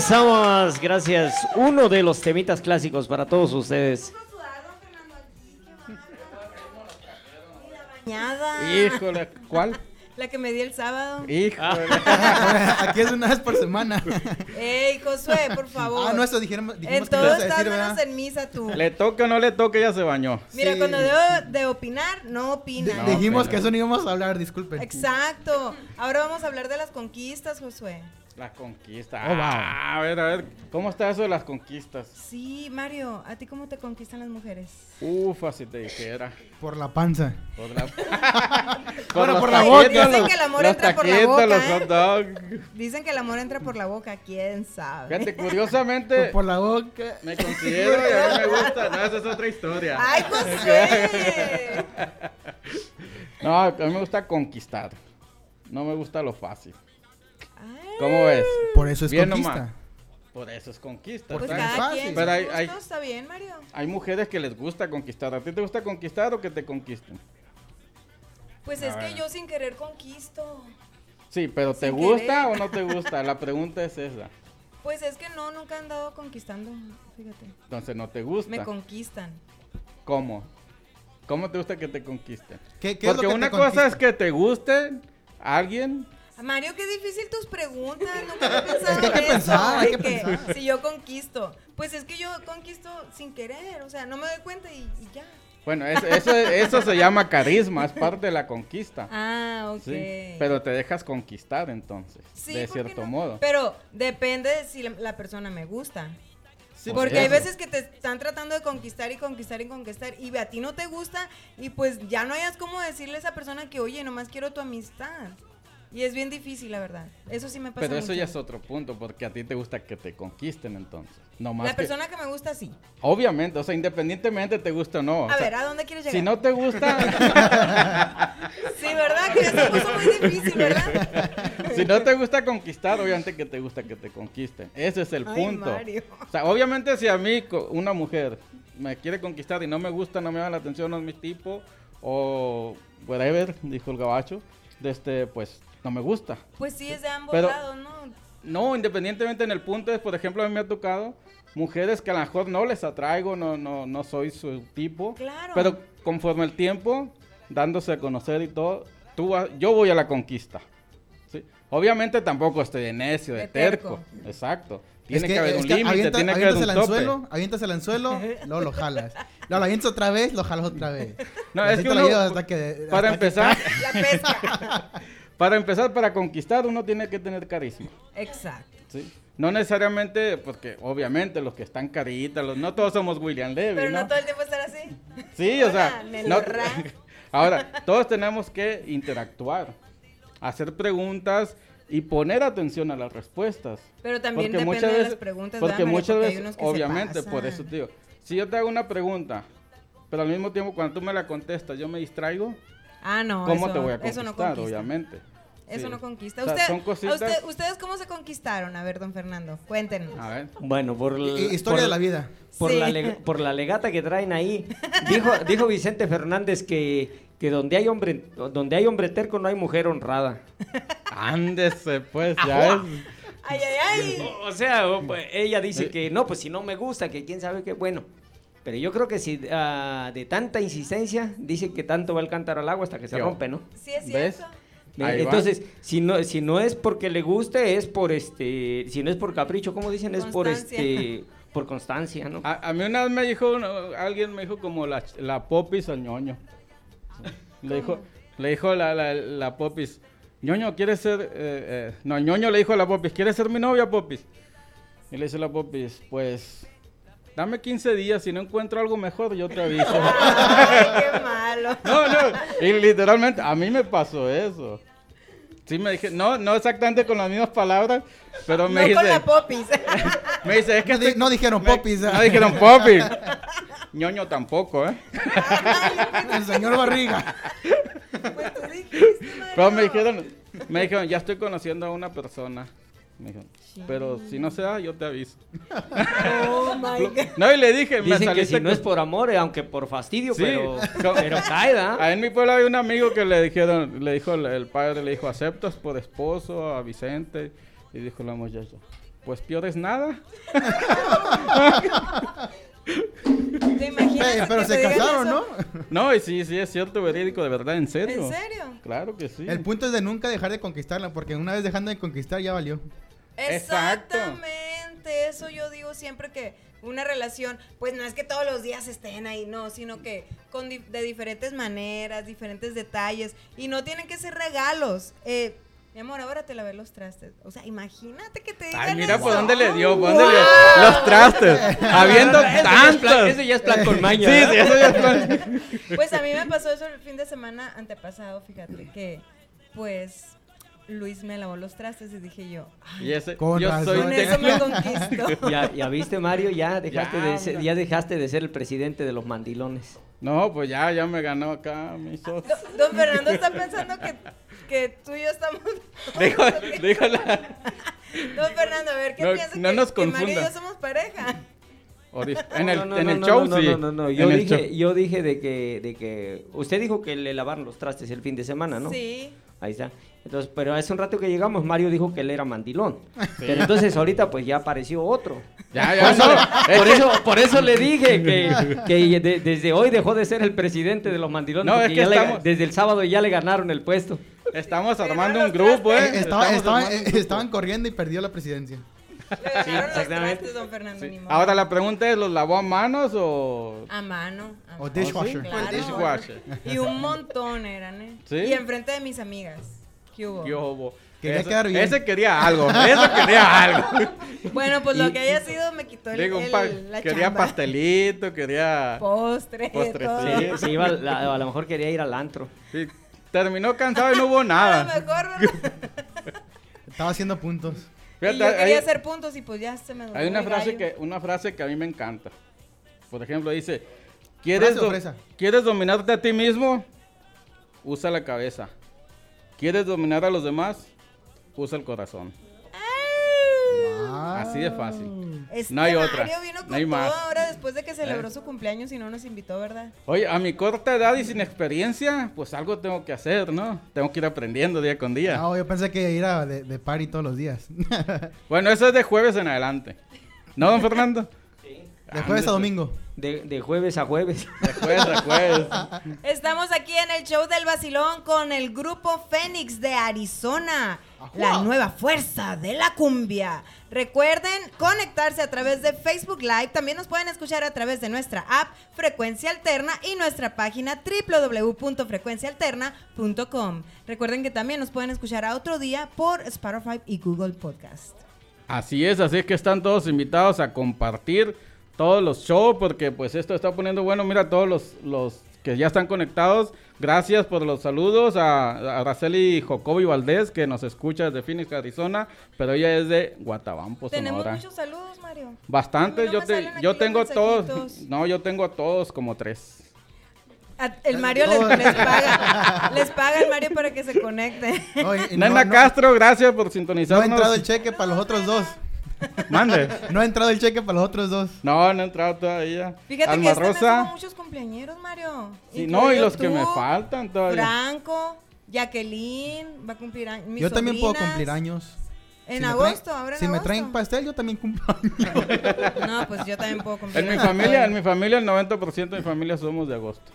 Speaker 6: Ahí estamos, gracias. Uno de los temitas clásicos para todos ustedes.
Speaker 4: Híjole, ¿cuál?
Speaker 3: La que me di el sábado.
Speaker 4: Híjole.
Speaker 9: Aquí es una vez por semana.
Speaker 3: Ey, Josué, por favor.
Speaker 9: Ah, no, eso dijeron, dijimos
Speaker 3: En
Speaker 9: que
Speaker 3: todo estás
Speaker 9: decir,
Speaker 3: menos en misa tú.
Speaker 4: Le toque o no le toque, ya se bañó.
Speaker 3: Mira,
Speaker 9: Sí.
Speaker 3: cuando debo de opinar, no opina.
Speaker 4: No,
Speaker 9: dijimos
Speaker 4: pero-
Speaker 9: que eso no íbamos a hablar, disculpen.
Speaker 3: Exacto. Ahora vamos a hablar de las conquistas, Josué.
Speaker 4: La conquista.
Speaker 9: Oh, wow.
Speaker 4: Ah, a ver, a ver, ¿cómo está eso de las conquistas?
Speaker 3: Sí, Mario, ¿a ti cómo te conquistan las mujeres?
Speaker 4: Ufa, si te dijera.
Speaker 9: Por la panza.
Speaker 4: Por la,
Speaker 9: Bueno,
Speaker 4: los
Speaker 9: por la boca.
Speaker 3: Dicen
Speaker 4: los-
Speaker 3: que el amor entra por la boca,
Speaker 4: los
Speaker 3: ¿eh?
Speaker 4: hot dogs.
Speaker 3: Dicen que el amor entra por la boca, quién sabe.
Speaker 4: Fíjate, curiosamente,
Speaker 9: Por la boca.
Speaker 4: me considero y a mí me gusta. No, esa es otra historia.
Speaker 3: ¡Ay, Josué!
Speaker 4: No, a mí me gusta conquistar. No me gusta lo fácil. ¿Cómo ves?
Speaker 9: Por eso es
Speaker 4: Bien
Speaker 9: conquista.
Speaker 4: nomás. Por eso es conquista.
Speaker 3: Pues cada
Speaker 9: fácil.
Speaker 3: quien
Speaker 4: Pero hay-
Speaker 3: está bien, Mario.
Speaker 4: Hay mujeres que les gusta conquistar. ¿A ti te gusta conquistar o que te conquisten?
Speaker 3: Pues
Speaker 4: A
Speaker 3: es que yo sin querer conquisto.
Speaker 4: Sí, pero ¿te
Speaker 3: Sin
Speaker 4: gusta
Speaker 3: querer.
Speaker 4: o no te gusta? La pregunta es esa.
Speaker 3: Pues es que no, nunca he andado conquistando, fíjate.
Speaker 4: Entonces no te gusta.
Speaker 3: Me conquistan.
Speaker 4: ¿Cómo? ¿Cómo te gusta que te conquisten?
Speaker 9: ¿Qué, qué es lo
Speaker 4: Porque
Speaker 9: que
Speaker 4: una cosa es que te guste alguien.
Speaker 3: Mario, qué difícil tus preguntas. Nunca había pensado
Speaker 9: Es que hay que
Speaker 3: en eso,
Speaker 9: pensar, hay
Speaker 3: de
Speaker 9: que
Speaker 3: que
Speaker 9: pensar.
Speaker 3: Si yo conquisto. Pues es que yo conquisto sin querer. O sea, no me doy cuenta y, y ya.
Speaker 4: Bueno, es- eso, eso se llama carisma, es parte de la conquista.
Speaker 3: Ah, ok.
Speaker 4: Sí, pero te dejas conquistar entonces,
Speaker 3: Sí,
Speaker 4: de
Speaker 3: ¿por qué
Speaker 4: cierto
Speaker 3: no?
Speaker 4: modo.
Speaker 3: Pero depende de si la, persona me gusta.
Speaker 9: Sí,
Speaker 4: Por
Speaker 3: Porque hay veces que te están tratando de conquistar y conquistar y conquistar y a ti no te gusta y pues ya no hayas como decirle a esa persona que, oye, nomás quiero tu amistad. Y es bien difícil, la verdad. Eso sí me pasa
Speaker 4: Pero eso
Speaker 3: mucho.
Speaker 4: ya es otro punto, porque a ti te gusta que te conquisten entonces. No más
Speaker 3: La
Speaker 4: que-
Speaker 3: persona que me gusta, sí.
Speaker 4: Obviamente, o sea, independientemente te guste o no. o
Speaker 3: A
Speaker 4: sea,
Speaker 3: ver, ¿a dónde quieres llegar?
Speaker 4: si no te gusta,
Speaker 3: Sí, ¿verdad? Que eso puso muy difícil, ¿verdad?
Speaker 4: si no te gusta conquistar, obviamente que te gusta que te conquisten. Ese es el
Speaker 3: Ay,
Speaker 4: punto.
Speaker 3: Mario.
Speaker 4: O sea, obviamente si a mí una mujer me quiere conquistar y no me gusta, no me llama la atención, no es mi tipo, o whatever, dijo el gabacho, de este, pues no me gusta.
Speaker 3: Pues sí, es de ambos
Speaker 4: Pero-
Speaker 3: lados, ¿no?
Speaker 4: No, independientemente en el punto es, por ejemplo, a mí me ha tocado mujeres que a lo mejor no les atraigo, no, no, no soy su tipo.
Speaker 3: Claro.
Speaker 4: Pero conforme el tiempo, dándose a conocer y todo, tú vas- yo voy a la conquista. Sí. Obviamente tampoco estoy de necio, de,
Speaker 3: De
Speaker 4: terco.
Speaker 3: terco.
Speaker 4: Exacto.
Speaker 9: Es
Speaker 4: Tiene que, haber
Speaker 9: es
Speaker 4: un límite,
Speaker 9: avienta-
Speaker 4: tiene que haber un
Speaker 9: el
Speaker 4: tope.
Speaker 9: anzuelo, avientas el anzuelo, luego lo jalas. Luego lo avientas otra vez, lo jalas otra vez.
Speaker 4: No,
Speaker 9: Y
Speaker 4: es que uno,
Speaker 9: hasta que-
Speaker 4: para
Speaker 9: hasta que
Speaker 4: empezar,
Speaker 3: La pesca.
Speaker 4: para empezar, para conquistar uno tiene que tener carisma.
Speaker 3: Exacto.
Speaker 4: ¿sí? No necesariamente, porque obviamente los que están caritas, los, no todos somos William Levy,
Speaker 3: Pero no
Speaker 4: ¿no?
Speaker 3: todo el tiempo estar así.
Speaker 4: Sí, o sea, no- ahora, todos tenemos que interactuar, hacer preguntas y poner atención a las respuestas.
Speaker 3: Pero también
Speaker 4: Porque
Speaker 3: depende
Speaker 4: muchas
Speaker 3: de
Speaker 4: veces,
Speaker 3: las preguntas,
Speaker 4: porque muchas
Speaker 3: Porque hay
Speaker 4: veces,
Speaker 3: unos que se
Speaker 4: obviamente, por eso te digo, si yo te hago una pregunta, pero al mismo tiempo cuando tú me la contestas yo me distraigo,
Speaker 3: Ah, no.
Speaker 4: ¿cómo
Speaker 3: eso-
Speaker 4: te voy a
Speaker 3: Eso
Speaker 4: conquistar?
Speaker 3: no conquista.
Speaker 4: obviamente.
Speaker 3: Eso
Speaker 4: Sí.
Speaker 3: no conquista.
Speaker 4: O sea,
Speaker 3: Usted-
Speaker 4: son
Speaker 3: a
Speaker 4: cositas-
Speaker 3: usted- ¿Ustedes cómo se conquistaron? A ver, don Fernando, cuéntenos.
Speaker 4: A ver.
Speaker 6: Bueno, por,
Speaker 9: I-
Speaker 6: l-
Speaker 9: Historia
Speaker 6: por-
Speaker 9: de la vida.
Speaker 6: Por,
Speaker 3: Sí.
Speaker 6: la por la legata que traen ahí. Dijo, dijo Vicente Fernández que, que donde hay hombre donde hay hombre terco no hay mujer honrada.
Speaker 4: Ándese, pues, ya es.
Speaker 3: Ay, ay, ay.
Speaker 6: O, o sea, o, pues, ella dice que no, pues si no me gusta, que quién sabe qué, bueno. Pero yo creo que si ah, de tanta insistencia, dice que tanto va el cántaro al agua hasta que se
Speaker 4: Yo.
Speaker 6: rompe, ¿no?
Speaker 3: Sí, es
Speaker 4: ¿Ves?
Speaker 3: cierto.
Speaker 4: Ahí va.
Speaker 6: Entonces, si no, si no es porque le guste, es por este, si no es por capricho, como dicen, es por este, por constancia, ¿no?
Speaker 4: A, a mí una vez me dijo, uno- alguien me dijo como la, la popis al ñoño. Le dijo, le dijo la, la, la popis, ñoño, ¿quieres ser...? eh, eh", no, ñoño le dijo a la popis, ¿quieres ser mi novia, popis? Y le dice la popis, pues, dame 15 días, si no encuentro algo mejor, yo te aviso.
Speaker 3: Ay, qué malo.
Speaker 4: no, no, y literalmente, a mí me pasó eso. Sí me dije, no, no exactamente con las mismas palabras, pero me
Speaker 3: no
Speaker 4: dice...
Speaker 3: con la popis.
Speaker 4: Me dice, es que
Speaker 9: No, di-
Speaker 4: estoy-
Speaker 9: no dijeron
Speaker 4: me-
Speaker 9: popis.
Speaker 4: No dijeron popis. Ñoño tampoco, ¿eh?
Speaker 9: El señor Barriga.
Speaker 3: pues tú dijiste.
Speaker 4: Pero me dijeron, me dijeron, ya estoy conociendo a una persona. Me dijeron, pero si no se da, yo te aviso.
Speaker 3: Oh, my God.
Speaker 4: No, y le dije, me
Speaker 6: Dicen que
Speaker 4: saliste
Speaker 6: si no
Speaker 4: con-
Speaker 6: es por amor, eh, aunque por fastidio,
Speaker 4: Sí,
Speaker 6: pero, pero cae, ¿da?
Speaker 4: Ahí en mi pueblo había un amigo que le dijeron, le dijo el, el padre, le dijo, ¿aceptas por esposo a Vicente? Y dijo la muchacha, pues peor es nada.
Speaker 3: ¿Te imaginas
Speaker 9: Eh, pero
Speaker 3: que
Speaker 9: se
Speaker 3: te
Speaker 9: casaron? ¿no?
Speaker 4: No, y sí, sí, es cierto, verídico, de verdad, en serio.
Speaker 3: ¿En serio?
Speaker 4: Claro que sí.
Speaker 9: El punto es de nunca dejar de conquistarla, porque una vez dejando de conquistar ya valió.
Speaker 4: Exacto.
Speaker 3: Exactamente, eso yo digo siempre que una relación, pues no es que todos los días estén ahí, no, sino que con di- de diferentes maneras, diferentes detalles, y no tienen que ser regalos. Eh, mi amor, ahora te lavé los trastes. O sea, imagínate que te digan
Speaker 4: Ay, mira
Speaker 3: eso.
Speaker 4: por dónde le dio, por dónde le dio. Los trastes. Habiendo tantos.
Speaker 6: Eso ya es plan con maña.
Speaker 4: Sí,
Speaker 6: ¿verdad?
Speaker 4: sí, eso ya es plan.
Speaker 3: Pues a mí me pasó eso el fin de semana antepasado, fíjate, que pues Luis me lavó los trastes y dije yo, "Ay,
Speaker 4: Y ese,
Speaker 9: Con
Speaker 4: yo
Speaker 9: razón.
Speaker 4: soy
Speaker 3: con eso me conquistó.
Speaker 6: Ya, ya viste, Mario, ya dejaste,
Speaker 4: Ya,
Speaker 6: de ser, ya dejaste de ser el presidente de los mandilones.
Speaker 4: No, pues ya, ya me ganó acá mis ojos.
Speaker 3: Do- Don Fernando está pensando que, que tú y yo estamos...
Speaker 4: Dijo, dijo la-
Speaker 3: Don Fernando, a ver, ¿qué
Speaker 4: No-
Speaker 3: piensa
Speaker 4: no
Speaker 3: que,
Speaker 4: nos
Speaker 3: que Mario y yo somos pareja?
Speaker 4: En el,
Speaker 6: No, no,
Speaker 4: en el
Speaker 6: no,
Speaker 4: show,
Speaker 6: no,
Speaker 4: sí.
Speaker 6: No, no, no, yo
Speaker 4: En
Speaker 6: dije,
Speaker 4: show.
Speaker 6: yo dije de que, de que, usted dijo que le lavaron los trastes el fin de semana, ¿no?
Speaker 3: Sí.
Speaker 6: Ahí está. Entonces, pero hace un rato que llegamos, Mario dijo que él era mandilón. Pero entonces ahorita pues ya apareció otro.
Speaker 4: Ya, ya, no. es
Speaker 6: Por
Speaker 4: que-
Speaker 6: eso, por eso le dije que, que de- desde hoy dejó de ser el presidente de los mandilones.
Speaker 4: No, es que
Speaker 6: ya le-
Speaker 4: estamos-
Speaker 6: desde el sábado ya le ganaron el puesto.
Speaker 4: Estamos armando
Speaker 3: los
Speaker 4: un grupo,
Speaker 3: trastes.
Speaker 4: ¿eh?
Speaker 9: Estaba-
Speaker 4: Estamos
Speaker 9: estaban,
Speaker 4: armando un
Speaker 9: eh,
Speaker 4: grupo.
Speaker 9: estaban corriendo y perdió la presidencia.
Speaker 3: Los
Speaker 6: exactamente.
Speaker 3: trastes, don Fernando,
Speaker 4: Sí. Ahora la pregunta es, ¿los lavó a manos o...?
Speaker 3: A mano. a
Speaker 9: O dishwasher.
Speaker 3: Claro.
Speaker 4: Dishwasher.
Speaker 3: Y un montón eran, ¿eh?
Speaker 4: ¿Sí?
Speaker 3: Y enfrente de mis amigas. ¿Qué hubo?
Speaker 4: ¿Qué hubo?
Speaker 9: Quería
Speaker 4: Ese-
Speaker 9: quedar bien.
Speaker 4: Ese quería algo, ese quería algo.
Speaker 3: Bueno, pues lo que haya sido me quitó el,
Speaker 4: Digo, un
Speaker 3: el-
Speaker 4: pa-
Speaker 3: la
Speaker 4: quería
Speaker 3: chamba.
Speaker 4: pastelito, quería...
Speaker 3: Postre,
Speaker 4: Postre,
Speaker 3: todo.
Speaker 4: sí.
Speaker 6: Se iba, la- a lo mejor quería ir al antro.
Speaker 4: sí, terminó cansado y no hubo
Speaker 3: A lo
Speaker 4: nada.
Speaker 3: mejor.
Speaker 9: Estaba haciendo puntos.
Speaker 3: y
Speaker 4: Fíjate,
Speaker 3: yo
Speaker 4: hay-
Speaker 3: quería hacer puntos y pues ya se me
Speaker 4: Hay una frase
Speaker 3: gallo.
Speaker 4: que una frase que a mí me encanta. Por ejemplo, dice, ¿quieres. ¿quieres dominarte a ti mismo? Usa la cabeza. ¿Quieres dominar a los demás? Usa el corazón. Así de fácil.
Speaker 3: Este
Speaker 4: No hay otra,
Speaker 3: Mario vino con
Speaker 4: no hay
Speaker 3: todo
Speaker 4: más.
Speaker 3: ahora después de que celebró
Speaker 4: Eh.
Speaker 3: su cumpleaños y no nos invitó, ¿verdad?
Speaker 4: Oye, a mi corta edad y sin experiencia, pues algo tengo que hacer, ¿no? Tengo que ir aprendiendo día con día.
Speaker 9: No, yo pensé que ir a de, de party todos los días.
Speaker 4: Bueno, eso es de jueves en adelante. ¿No, don Fernando?
Speaker 9: De jueves a domingo.
Speaker 10: De, de jueves a jueves.
Speaker 4: De jueves a jueves.
Speaker 3: Estamos aquí en el show del vacilón con el grupo Fénix de Arizona, la nueva fuerza de la cumbia. Recuerden conectarse a través de Facebook Live. También nos pueden escuchar a través de nuestra app Frecuencia Alterna y nuestra página www.frecuenciaalterna.com. Recuerden que también nos pueden escuchar a otro día por Spotify y Google Podcast.
Speaker 4: Así es, así es que están todos invitados a compartir todos los shows porque pues esto está poniendo bueno. Mira todos los, los que ya están conectados. Gracias por los saludos a, a Araceli Jocobi Valdés que nos escucha desde Phoenix, Arizona, pero ella es de Guatabampo,
Speaker 3: Tenemos
Speaker 4: Sonora.
Speaker 3: muchos saludos, Mario.
Speaker 4: Bastante,
Speaker 3: A mí no
Speaker 4: yo, te- yo tengo todos, no, yo tengo a todos como tres.
Speaker 3: A- El Mario les, les paga. Les paga el Mario para que se conecte.
Speaker 9: No, y- y no-
Speaker 4: Nena
Speaker 9: no-
Speaker 4: Castro, gracias por
Speaker 9: No ha
Speaker 4: sintonizarnos.
Speaker 9: entrado el cheque para los otros dos.
Speaker 4: Mande.
Speaker 9: No ha entrado el cheque para los otros dos.
Speaker 4: No, no ha entrado todavía.
Speaker 3: Fíjate
Speaker 4: Alma
Speaker 3: que este
Speaker 4: Rosa.
Speaker 3: muchos cumpleañeros, Mario.
Speaker 4: Sí, no, y los que me faltan todavía.
Speaker 3: Franco, Jacqueline, va a cumplir años.
Speaker 9: Yo también puedo cumplir años.
Speaker 3: En
Speaker 9: Si
Speaker 3: agosto,
Speaker 9: traen-
Speaker 3: ahora en
Speaker 9: Si me traen pastel, yo también cumplo años.
Speaker 3: No, pues yo también puedo cumplir
Speaker 4: En mi
Speaker 3: años.
Speaker 4: familia, en mi familia, el 90% de mi familia somos de agosto.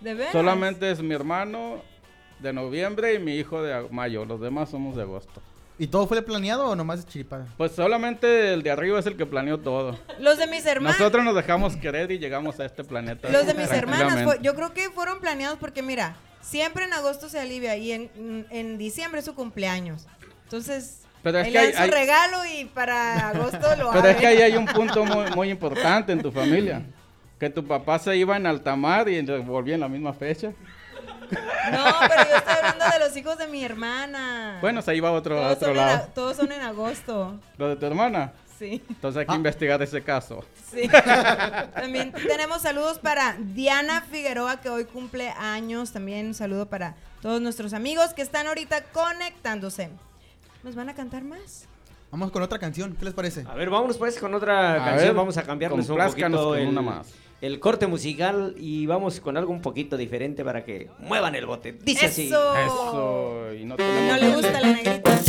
Speaker 3: ¿De veras?
Speaker 4: Solamente es mi hermano de noviembre y mi hijo de mayo. Los demás somos de agosto.
Speaker 9: ¿Y todo fue planeado o nomás chiripada?
Speaker 4: Pues solamente el de arriba es el que planeó todo.
Speaker 3: Los de mis hermanos.
Speaker 4: Nosotros nos dejamos querer y llegamos a este planeta.
Speaker 3: Los de mis fue- yo creo que fueron planeados porque mira, siempre en agosto se alivia y en, en diciembre es su cumpleaños. Entonces,
Speaker 4: Pero es
Speaker 3: ahí
Speaker 4: que
Speaker 3: le
Speaker 4: hay-
Speaker 3: dan su
Speaker 4: hay-
Speaker 3: regalo y para agosto lo
Speaker 4: Pero es que ahí hay un punto muy, muy importante en tu familia. Que tu papá se iba en alta mar y volvía en la misma fecha.
Speaker 3: No, pero yo estoy hablando de los hijos de mi hermana.
Speaker 4: Bueno, se iba a otro, a otro
Speaker 3: son en, a-
Speaker 4: lado.
Speaker 3: todos son en agosto.
Speaker 4: ¿Lo de tu hermana?
Speaker 3: Sí,
Speaker 4: Entonces hay que
Speaker 9: Ah.
Speaker 4: investigar ese caso.
Speaker 3: sí. También tenemos saludos para Diana Figueroa, que hoy cumple años. También un saludo para todos nuestros amigos que están ahorita conectándose. ¿Nos van a cantar más?
Speaker 9: Vamos con otra canción. ¿Qué les parece?
Speaker 10: A ver, vámonos pues con otra
Speaker 4: A
Speaker 10: canción.
Speaker 4: ver,
Speaker 10: vamos a cambiarnos un poquito
Speaker 4: con
Speaker 10: el,
Speaker 4: una más.
Speaker 10: El corte musical y vamos con algo un poquito diferente para que muevan el bote. Dice así.
Speaker 3: Eso.
Speaker 4: Eso. Y no, tenemos
Speaker 3: No le gusta la negrita.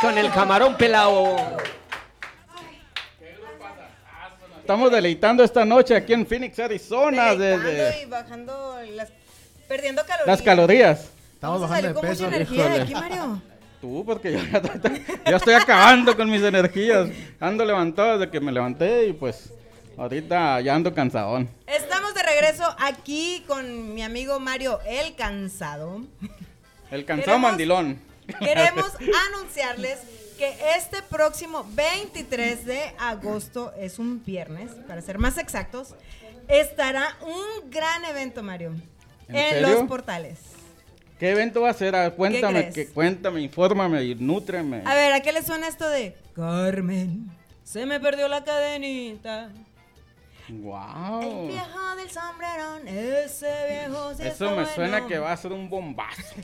Speaker 10: Con el camarón pelao.
Speaker 4: Estamos deleitando esta noche aquí en Phoenix, Arizona, desde
Speaker 3: y bajando las... Perdiendo calorías.
Speaker 4: las calorías.
Speaker 9: Estamos bajando de peso.
Speaker 3: energía de aquí, Mario.
Speaker 4: Tú, porque yo ya, ya estoy acabando con mis energías. Ando levantado desde que me levanté y pues ahorita ya ando cansadón.
Speaker 3: Estamos de regreso aquí con mi amigo Mario El Cansado.
Speaker 4: El cansado
Speaker 3: Queremos-
Speaker 4: mandilón.
Speaker 3: Queremos anunciarles que este próximo 23 de agosto, es un viernes, para ser más exactos, estará un gran evento, Mario,
Speaker 4: ¿En
Speaker 3: en, los portales.
Speaker 4: ¿Qué evento va a ser? A ver, cuéntame, que, cuéntame, infórmame y nútreme.
Speaker 3: A ver, ¿a qué le suena esto de Carmen? Se me perdió la cadenita. El
Speaker 4: Wow.
Speaker 3: viejo del sombrerón, ese viejo se
Speaker 4: Eso me suena que va a ser un bombazo.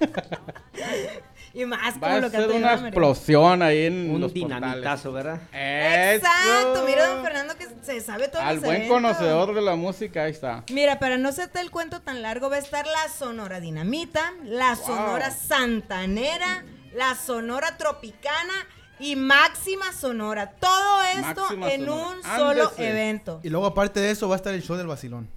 Speaker 3: Y más
Speaker 4: Va
Speaker 3: como
Speaker 4: a
Speaker 3: lo
Speaker 4: ser
Speaker 3: canta
Speaker 4: una explosión ahí en
Speaker 10: Un
Speaker 4: los
Speaker 10: dinamitazo, ¿verdad?
Speaker 3: Exacto, mira don Fernando que se sabe todo
Speaker 4: Al buen conocedor de la música, ahí está.
Speaker 3: Mira, para no hacerte el cuento tan largo, va a estar la Sonora Dinamita, la Sonora Santanera, la Sonora Tropicana y Máxima Sonora. Todo esto
Speaker 4: Máxima
Speaker 3: en
Speaker 4: Sonora.
Speaker 3: un solo
Speaker 4: Ándese.
Speaker 3: evento.
Speaker 9: Y luego aparte de eso va a estar el show del vacilón.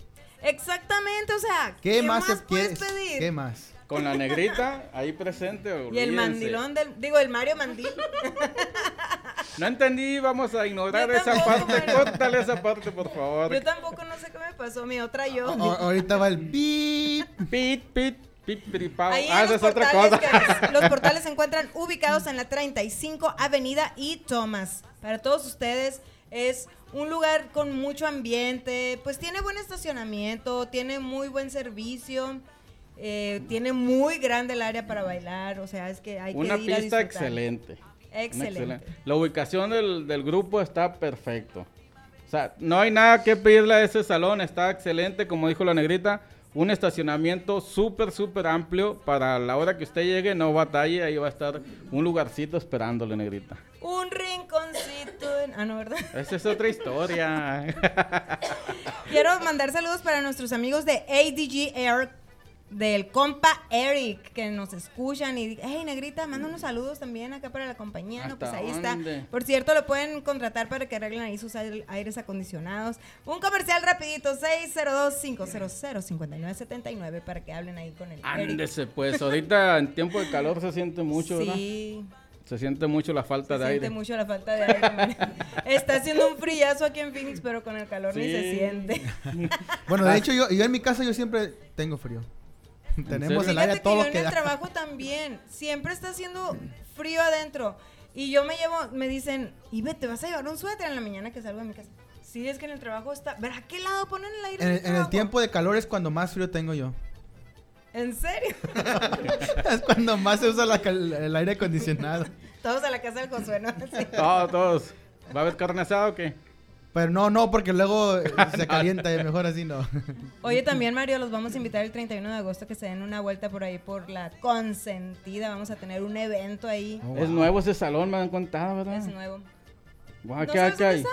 Speaker 3: Exactamente, o sea,
Speaker 9: ¿Qué, más, se
Speaker 3: puedes
Speaker 9: quieres?
Speaker 3: pedir?
Speaker 9: ¿Qué más?
Speaker 4: Con la negrita ahí presente.
Speaker 3: Y el
Speaker 4: olvídense.
Speaker 3: mandilón del, digo, el Mario Mandil.
Speaker 4: No entendí, vamos a ignorar
Speaker 3: Yo
Speaker 4: esa
Speaker 3: tampoco,
Speaker 4: parte.
Speaker 3: Mario.
Speaker 4: Córtale esa parte, por favor.
Speaker 3: Yo tampoco no sé qué me pasó, mi otra yo.
Speaker 9: A- ahorita va el.
Speaker 4: Pit, pit, pit, piripao.
Speaker 3: Ahí
Speaker 4: Ah,
Speaker 3: en
Speaker 4: esa
Speaker 3: los
Speaker 4: es otra
Speaker 3: portales,
Speaker 4: cosa.
Speaker 3: que- los portales se encuentran ubicados en la 35 Avenida y Thomas. Para todos ustedes es un lugar con mucho ambiente, pues tiene buen estacionamiento, tiene muy buen servicio, eh, tiene muy grande el área para bailar, o sea, es que hay
Speaker 4: Una
Speaker 3: que ir a
Speaker 4: pista
Speaker 3: disfrutar.
Speaker 4: excelente. Una
Speaker 3: Excelente.
Speaker 4: La ubicación del, del grupo está perfecto. O sea, no hay nada que pedirle a ese salón, está excelente, como dijo la negrita. Un estacionamiento súper, súper amplio. Para la hora que usted llegue, no batalle, ahí va a estar un lugarcito esperándole, negrita.
Speaker 3: Un rinconcito en... Ah, no, ¿verdad?
Speaker 4: Esa es otra historia.
Speaker 3: Quiero mandar saludos para nuestros amigos de ADG Air, del compa Eric, que nos escuchan y, hey, negrita, manda unos saludos también acá para la compañía, no, pues
Speaker 4: ¿Hasta
Speaker 3: ahí
Speaker 4: dónde?
Speaker 3: está. Por cierto, lo pueden contratar para que arreglen ahí sus aire- aires acondicionados. Un comercial rapidito, 602-500-5979 para que hablen ahí con el Eric.
Speaker 4: Ándese, pues. Ahorita en tiempo de calor se siente mucho, ¿verdad?
Speaker 3: Sí,
Speaker 4: Se siente mucho la falta
Speaker 3: se
Speaker 4: de
Speaker 3: siente
Speaker 4: aire.
Speaker 3: mucho la falta de aire. Está haciendo un frillazo aquí en Phoenix, pero con el calor ni se siente.
Speaker 9: Bueno, de hecho, yo, yo en mi casa yo siempre tengo frío. Tenemos el
Speaker 3: Fíjate
Speaker 9: aire
Speaker 3: que
Speaker 9: todo
Speaker 3: yo
Speaker 9: lo
Speaker 3: en
Speaker 9: que
Speaker 3: el trabajo también. Siempre está haciendo frío adentro. Y yo me llevo, me dicen, Ibe, ¿te vas a llevar un suéter en la mañana que salgo de mi casa? Sí, es que en el trabajo está. ¿Ver a qué lado ponen el aire?
Speaker 9: En, el- en el tiempo de calor es cuando más frío tengo yo.
Speaker 3: ¿En serio?
Speaker 9: es cuando más se usa la el aire acondicionado.
Speaker 3: Todos a la casa del Josué, ¿no? Sí.
Speaker 4: Todos, todos. ¿Va a haber carne asada o qué?
Speaker 9: Pero no, no, porque luego eh, se calienta y mejor así no.
Speaker 3: Oye, también, Mario, los vamos a invitar el 31 de agosto que se den una vuelta por ahí por la consentida. Vamos a tener un evento ahí.
Speaker 9: Oh,
Speaker 4: Es
Speaker 9: wow.
Speaker 4: nuevo ese salón, me han contado, ¿verdad?
Speaker 3: Es nuevo.
Speaker 4: Guau,
Speaker 3: ¿No
Speaker 4: ¿qué hay,
Speaker 3: sabes
Speaker 4: qué hay?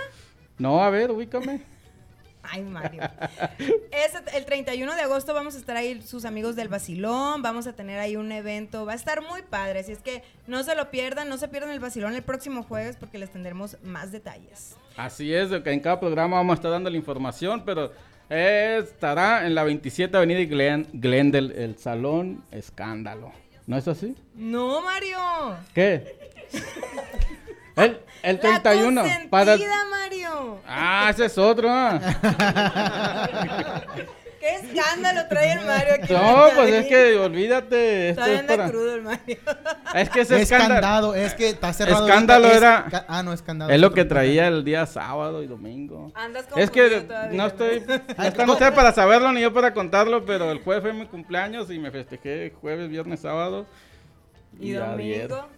Speaker 4: No, a ver, ubícame.
Speaker 3: Ay, Mario. Ese- el 31 de agosto vamos a estar ahí sus amigos del Basilón, vamos a tener ahí un evento, va a estar muy padre, así es que no se lo pierdan, no se pierdan el Basilón el próximo jueves porque les tendremos más detalles.
Speaker 4: Así es, que en cada programa vamos a estar dando la información, pero estará en la 27 Avenida y Glen, Glendale, el Salón Escándalo. ¿No es así?
Speaker 3: No, Mario.
Speaker 4: ¿Qué? El, el
Speaker 3: La
Speaker 4: 31.
Speaker 3: consentida,
Speaker 4: Para...
Speaker 3: Mario.
Speaker 4: Ah, ese es otro.
Speaker 3: Qué escándalo trae el Mario aquí.
Speaker 4: No, pues es que olvídate. Esto
Speaker 3: Todavía
Speaker 4: es
Speaker 3: anda
Speaker 4: para...
Speaker 3: crudo el Mario.
Speaker 4: Es que ese
Speaker 9: Es
Speaker 4: escándalo
Speaker 9: es que está cerrado.
Speaker 4: Escándalo
Speaker 9: ahorita,
Speaker 4: era-
Speaker 9: Ah, no, es candado.
Speaker 4: es lo que traía el día sábado y domingo.
Speaker 3: Andas
Speaker 4: Es que
Speaker 3: todavía,
Speaker 4: no estoy, no está no sé para saberlo ni yo para contarlo, pero el jueves fue mi cumpleaños y me festejé jueves, viernes, sábado.
Speaker 3: Y
Speaker 4: ayer.
Speaker 3: domingo.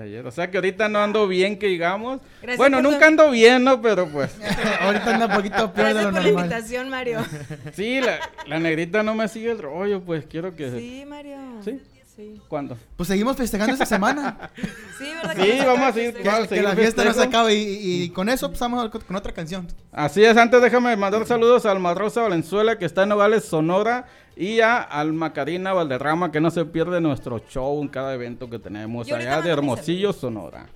Speaker 4: Ayer. O sea que ahorita no ando bien, que digamos.
Speaker 3: Gracias
Speaker 4: bueno,
Speaker 3: tu-
Speaker 4: nunca ando bien, ¿no? Pero pues,
Speaker 9: Ahorita anda un poquito peor de
Speaker 3: Gracias
Speaker 9: lo
Speaker 3: por la
Speaker 9: normal.
Speaker 3: invitación, Mario.
Speaker 4: sí, la, la negrita no me sigue el rollo, pues quiero que...
Speaker 3: Sí, Mario.
Speaker 4: ¿Sí?
Speaker 3: Sí.
Speaker 4: ¿Cuándo?
Speaker 9: Pues seguimos festejando esta semana.
Speaker 3: Sí, ¿verdad?
Speaker 4: Sí, vamos a seguir- vamos a
Speaker 9: que la fiesta no se
Speaker 4: festejo.
Speaker 9: acabe y, y con eso pasamos con con otra canción.
Speaker 4: Así es, antes déjame mandar saludos a Alma Rosa Valenzuela que está en Nogales, Sonora y a Alma Karina Valderrama que no se pierde nuestro show en cada evento que tenemos allá de Hermosillo, Sonora.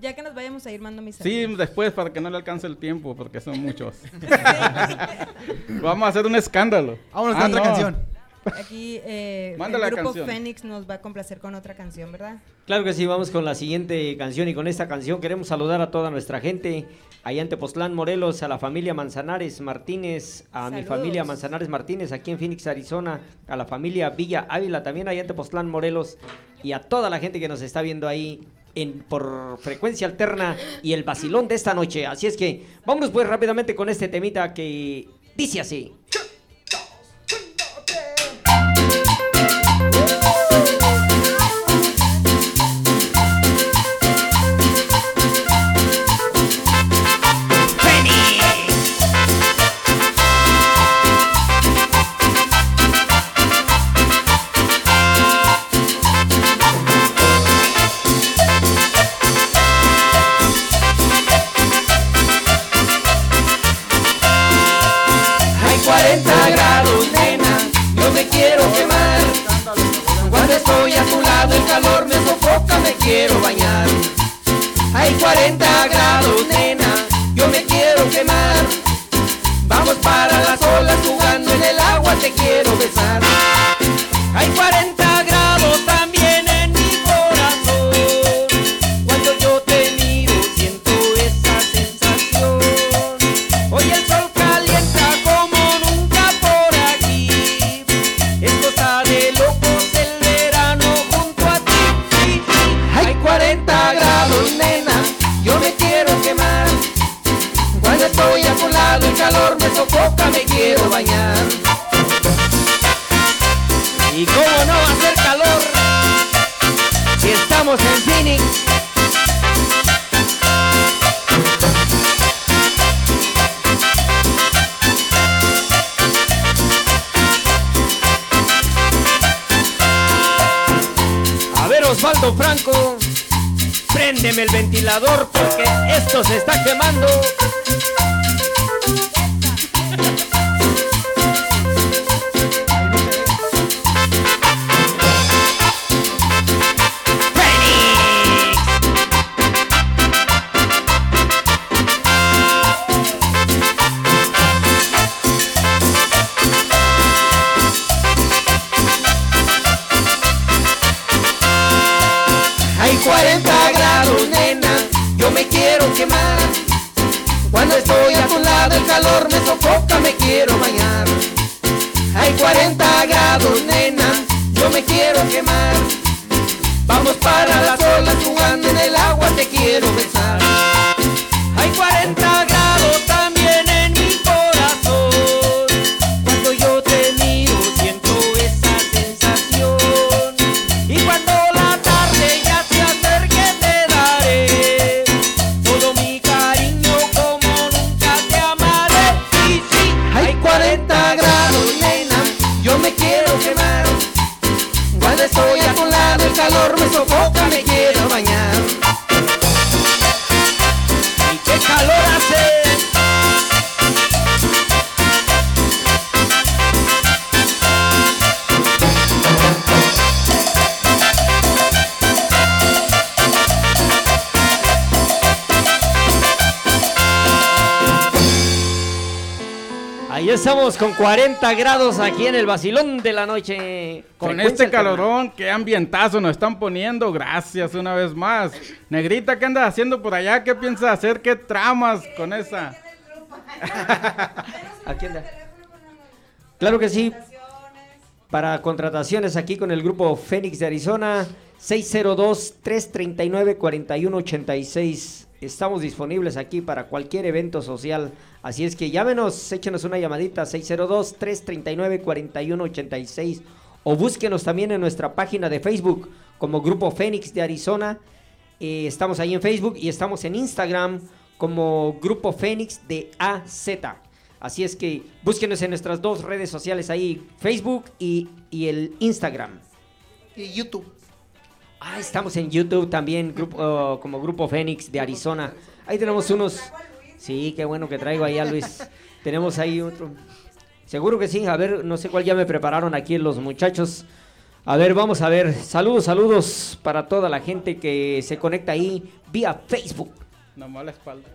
Speaker 3: Ya que nos vayamos a ir, mando mis
Speaker 4: Sí, después para que no le alcance el tiempo porque son muchos. Vamos a hacer un escándalo.
Speaker 9: Vámonos
Speaker 4: Ah,
Speaker 9: con otra
Speaker 4: no.
Speaker 9: canción.
Speaker 3: Aquí eh,
Speaker 4: Manda
Speaker 3: el
Speaker 4: la
Speaker 3: grupo
Speaker 4: canción.
Speaker 3: Fénix nos va a complacer con otra canción, ¿verdad?
Speaker 6: Claro que sí, vamos con la siguiente canción y con esta canción queremos saludar a toda nuestra gente allá en Tepoztlán, Morelos, a la familia Manzanares Martínez, a mi familia Manzanares Martínez aquí en Phoenix, Arizona, a la familia Villa Ávila también allá en Tepoztlán, Morelos y a toda la gente que nos está viendo ahí en, por frecuencia alterna y el vacilón de esta noche. Así es que vámonos pues rápidamente con este temita que dice así.
Speaker 11: Hay
Speaker 6: porque esto se está quemando.
Speaker 11: Calor me sofoca, me quiero bañar. Hay 40
Speaker 6: estamos con 40 grados aquí en el vacilón de la noche.
Speaker 4: Con
Speaker 6: Frecuencia
Speaker 4: este calorón, qué ambientazo nos están poniendo. Gracias una vez más. Negrita, ¿qué andas haciendo por allá? ¿Qué piensas hacer? ¿Qué tramas con esa?
Speaker 6: Aquí anda. Claro que sí. Para contrataciones aquí con el grupo Fénix de Arizona, 602-339-4186. Estamos disponibles aquí para cualquier evento social. Así es que llámenos, échenos una llamadita 602-339-4186 o búsquenos también en nuestra página de Facebook como Grupo Fénix de Arizona. Eh, estamos ahí en Facebook y estamos en Instagram como Grupo Fénix de AZ. Así es que búsquenos en nuestras dos redes sociales ahí, Facebook y, el Instagram.
Speaker 12: Y YouTube.
Speaker 11: Ah, estamos en YouTube también, grupo, como Grupo Fénix de Arizona. Ahí tenemos unos... Sí, qué bueno que traigo ahí a Luis. Tenemos ahí otro. Seguro que sí. A ver, no sé cuál ya me prepararon aquí los muchachos. A ver, vamos a ver. Saludos, saludos para toda la gente que se conecta ahí vía Facebook.
Speaker 4: Nomás la espalda.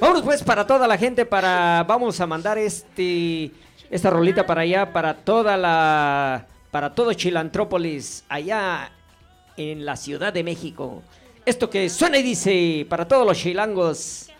Speaker 11: Vámonos pues para toda la gente, para vamos a mandar este esta rolita para allá, para toda la para todo Chilantrópolis, allá en la Ciudad de México. Esto que suena y dice para todos los chilangos.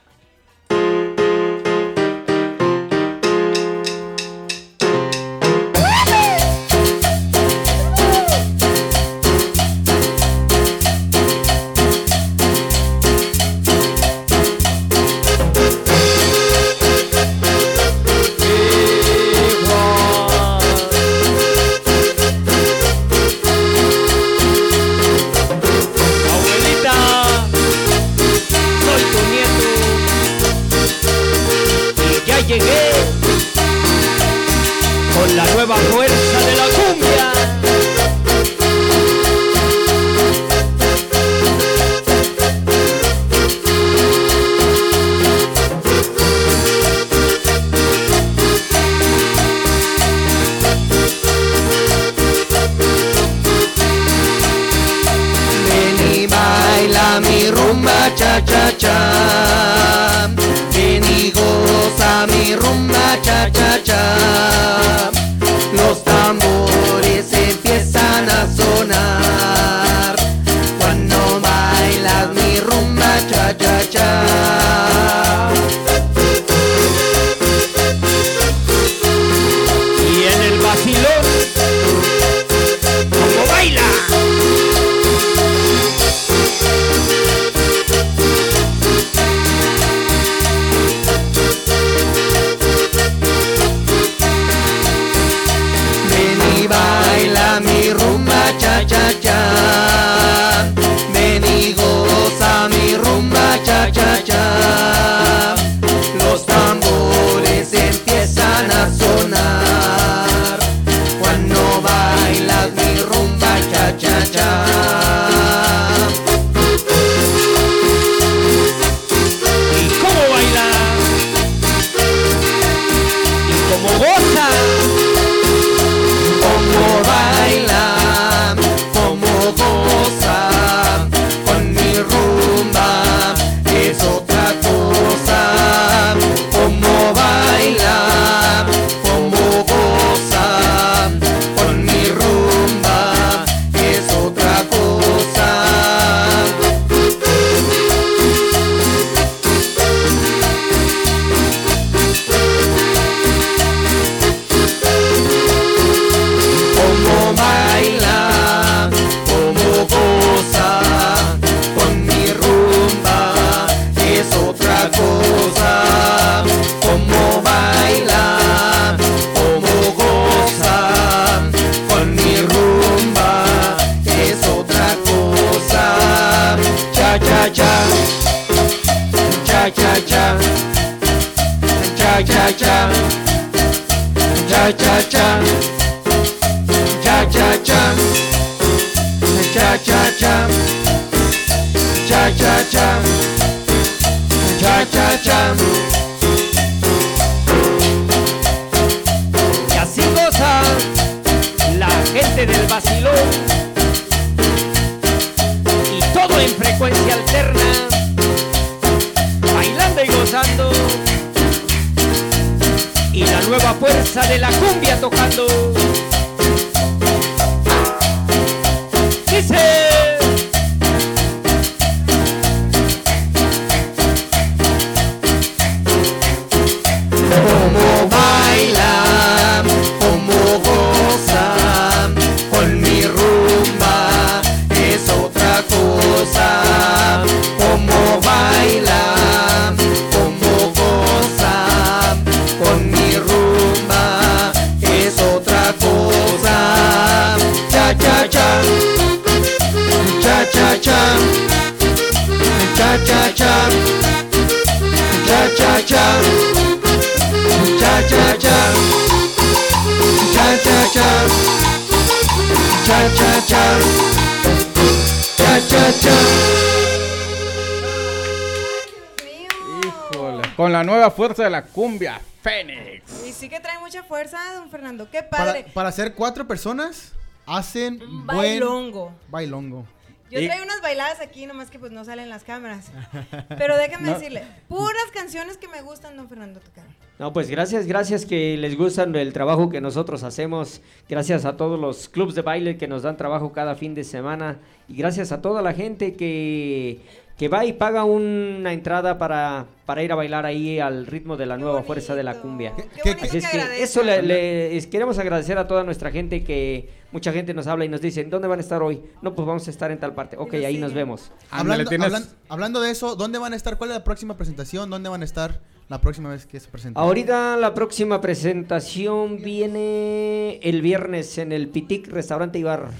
Speaker 11: Fuerza de la cumbia
Speaker 4: Fénix.
Speaker 3: Y sí que trae mucha fuerza, don Fernando. Qué
Speaker 9: Para,
Speaker 3: padre.
Speaker 9: para ser cuatro personas, hacen
Speaker 3: Un
Speaker 9: buen
Speaker 3: bailongo.
Speaker 9: bailongo.
Speaker 3: Yo
Speaker 4: Y-
Speaker 3: traigo unas bailadas aquí, nomás que pues no salen las cámaras. Pero déjame
Speaker 4: No.
Speaker 3: decirle, puras canciones que me gustan, don Fernando tocar.
Speaker 6: No, pues gracias, gracias que les gustan el trabajo que nosotros hacemos. Gracias a todos los clubs de baile que nos dan trabajo cada fin de semana. Y gracias a toda la gente que, que va y paga una entrada para, para ir a bailar ahí al ritmo de la nueva fuerza de la cumbia.
Speaker 3: Qué
Speaker 9: ¿Qué-
Speaker 3: bonito
Speaker 6: Así
Speaker 3: que
Speaker 6: es que
Speaker 3: agradezcan.
Speaker 6: eso le, le- es- queremos agradecer a toda nuestra gente que mucha gente nos habla y nos dice, ¿dónde van a estar hoy? No, pues vamos a estar en tal parte. Ok, ahí nos vemos.
Speaker 9: Hablando,
Speaker 4: tienes-
Speaker 9: hablan- hablando de eso, ¿dónde van a estar? ¿Cuál es la próxima presentación? ¿Dónde van a estar la próxima vez que se presenten?
Speaker 6: Ahorita la próxima presentación viene el viernes en el Pitic Restaurante y Bar.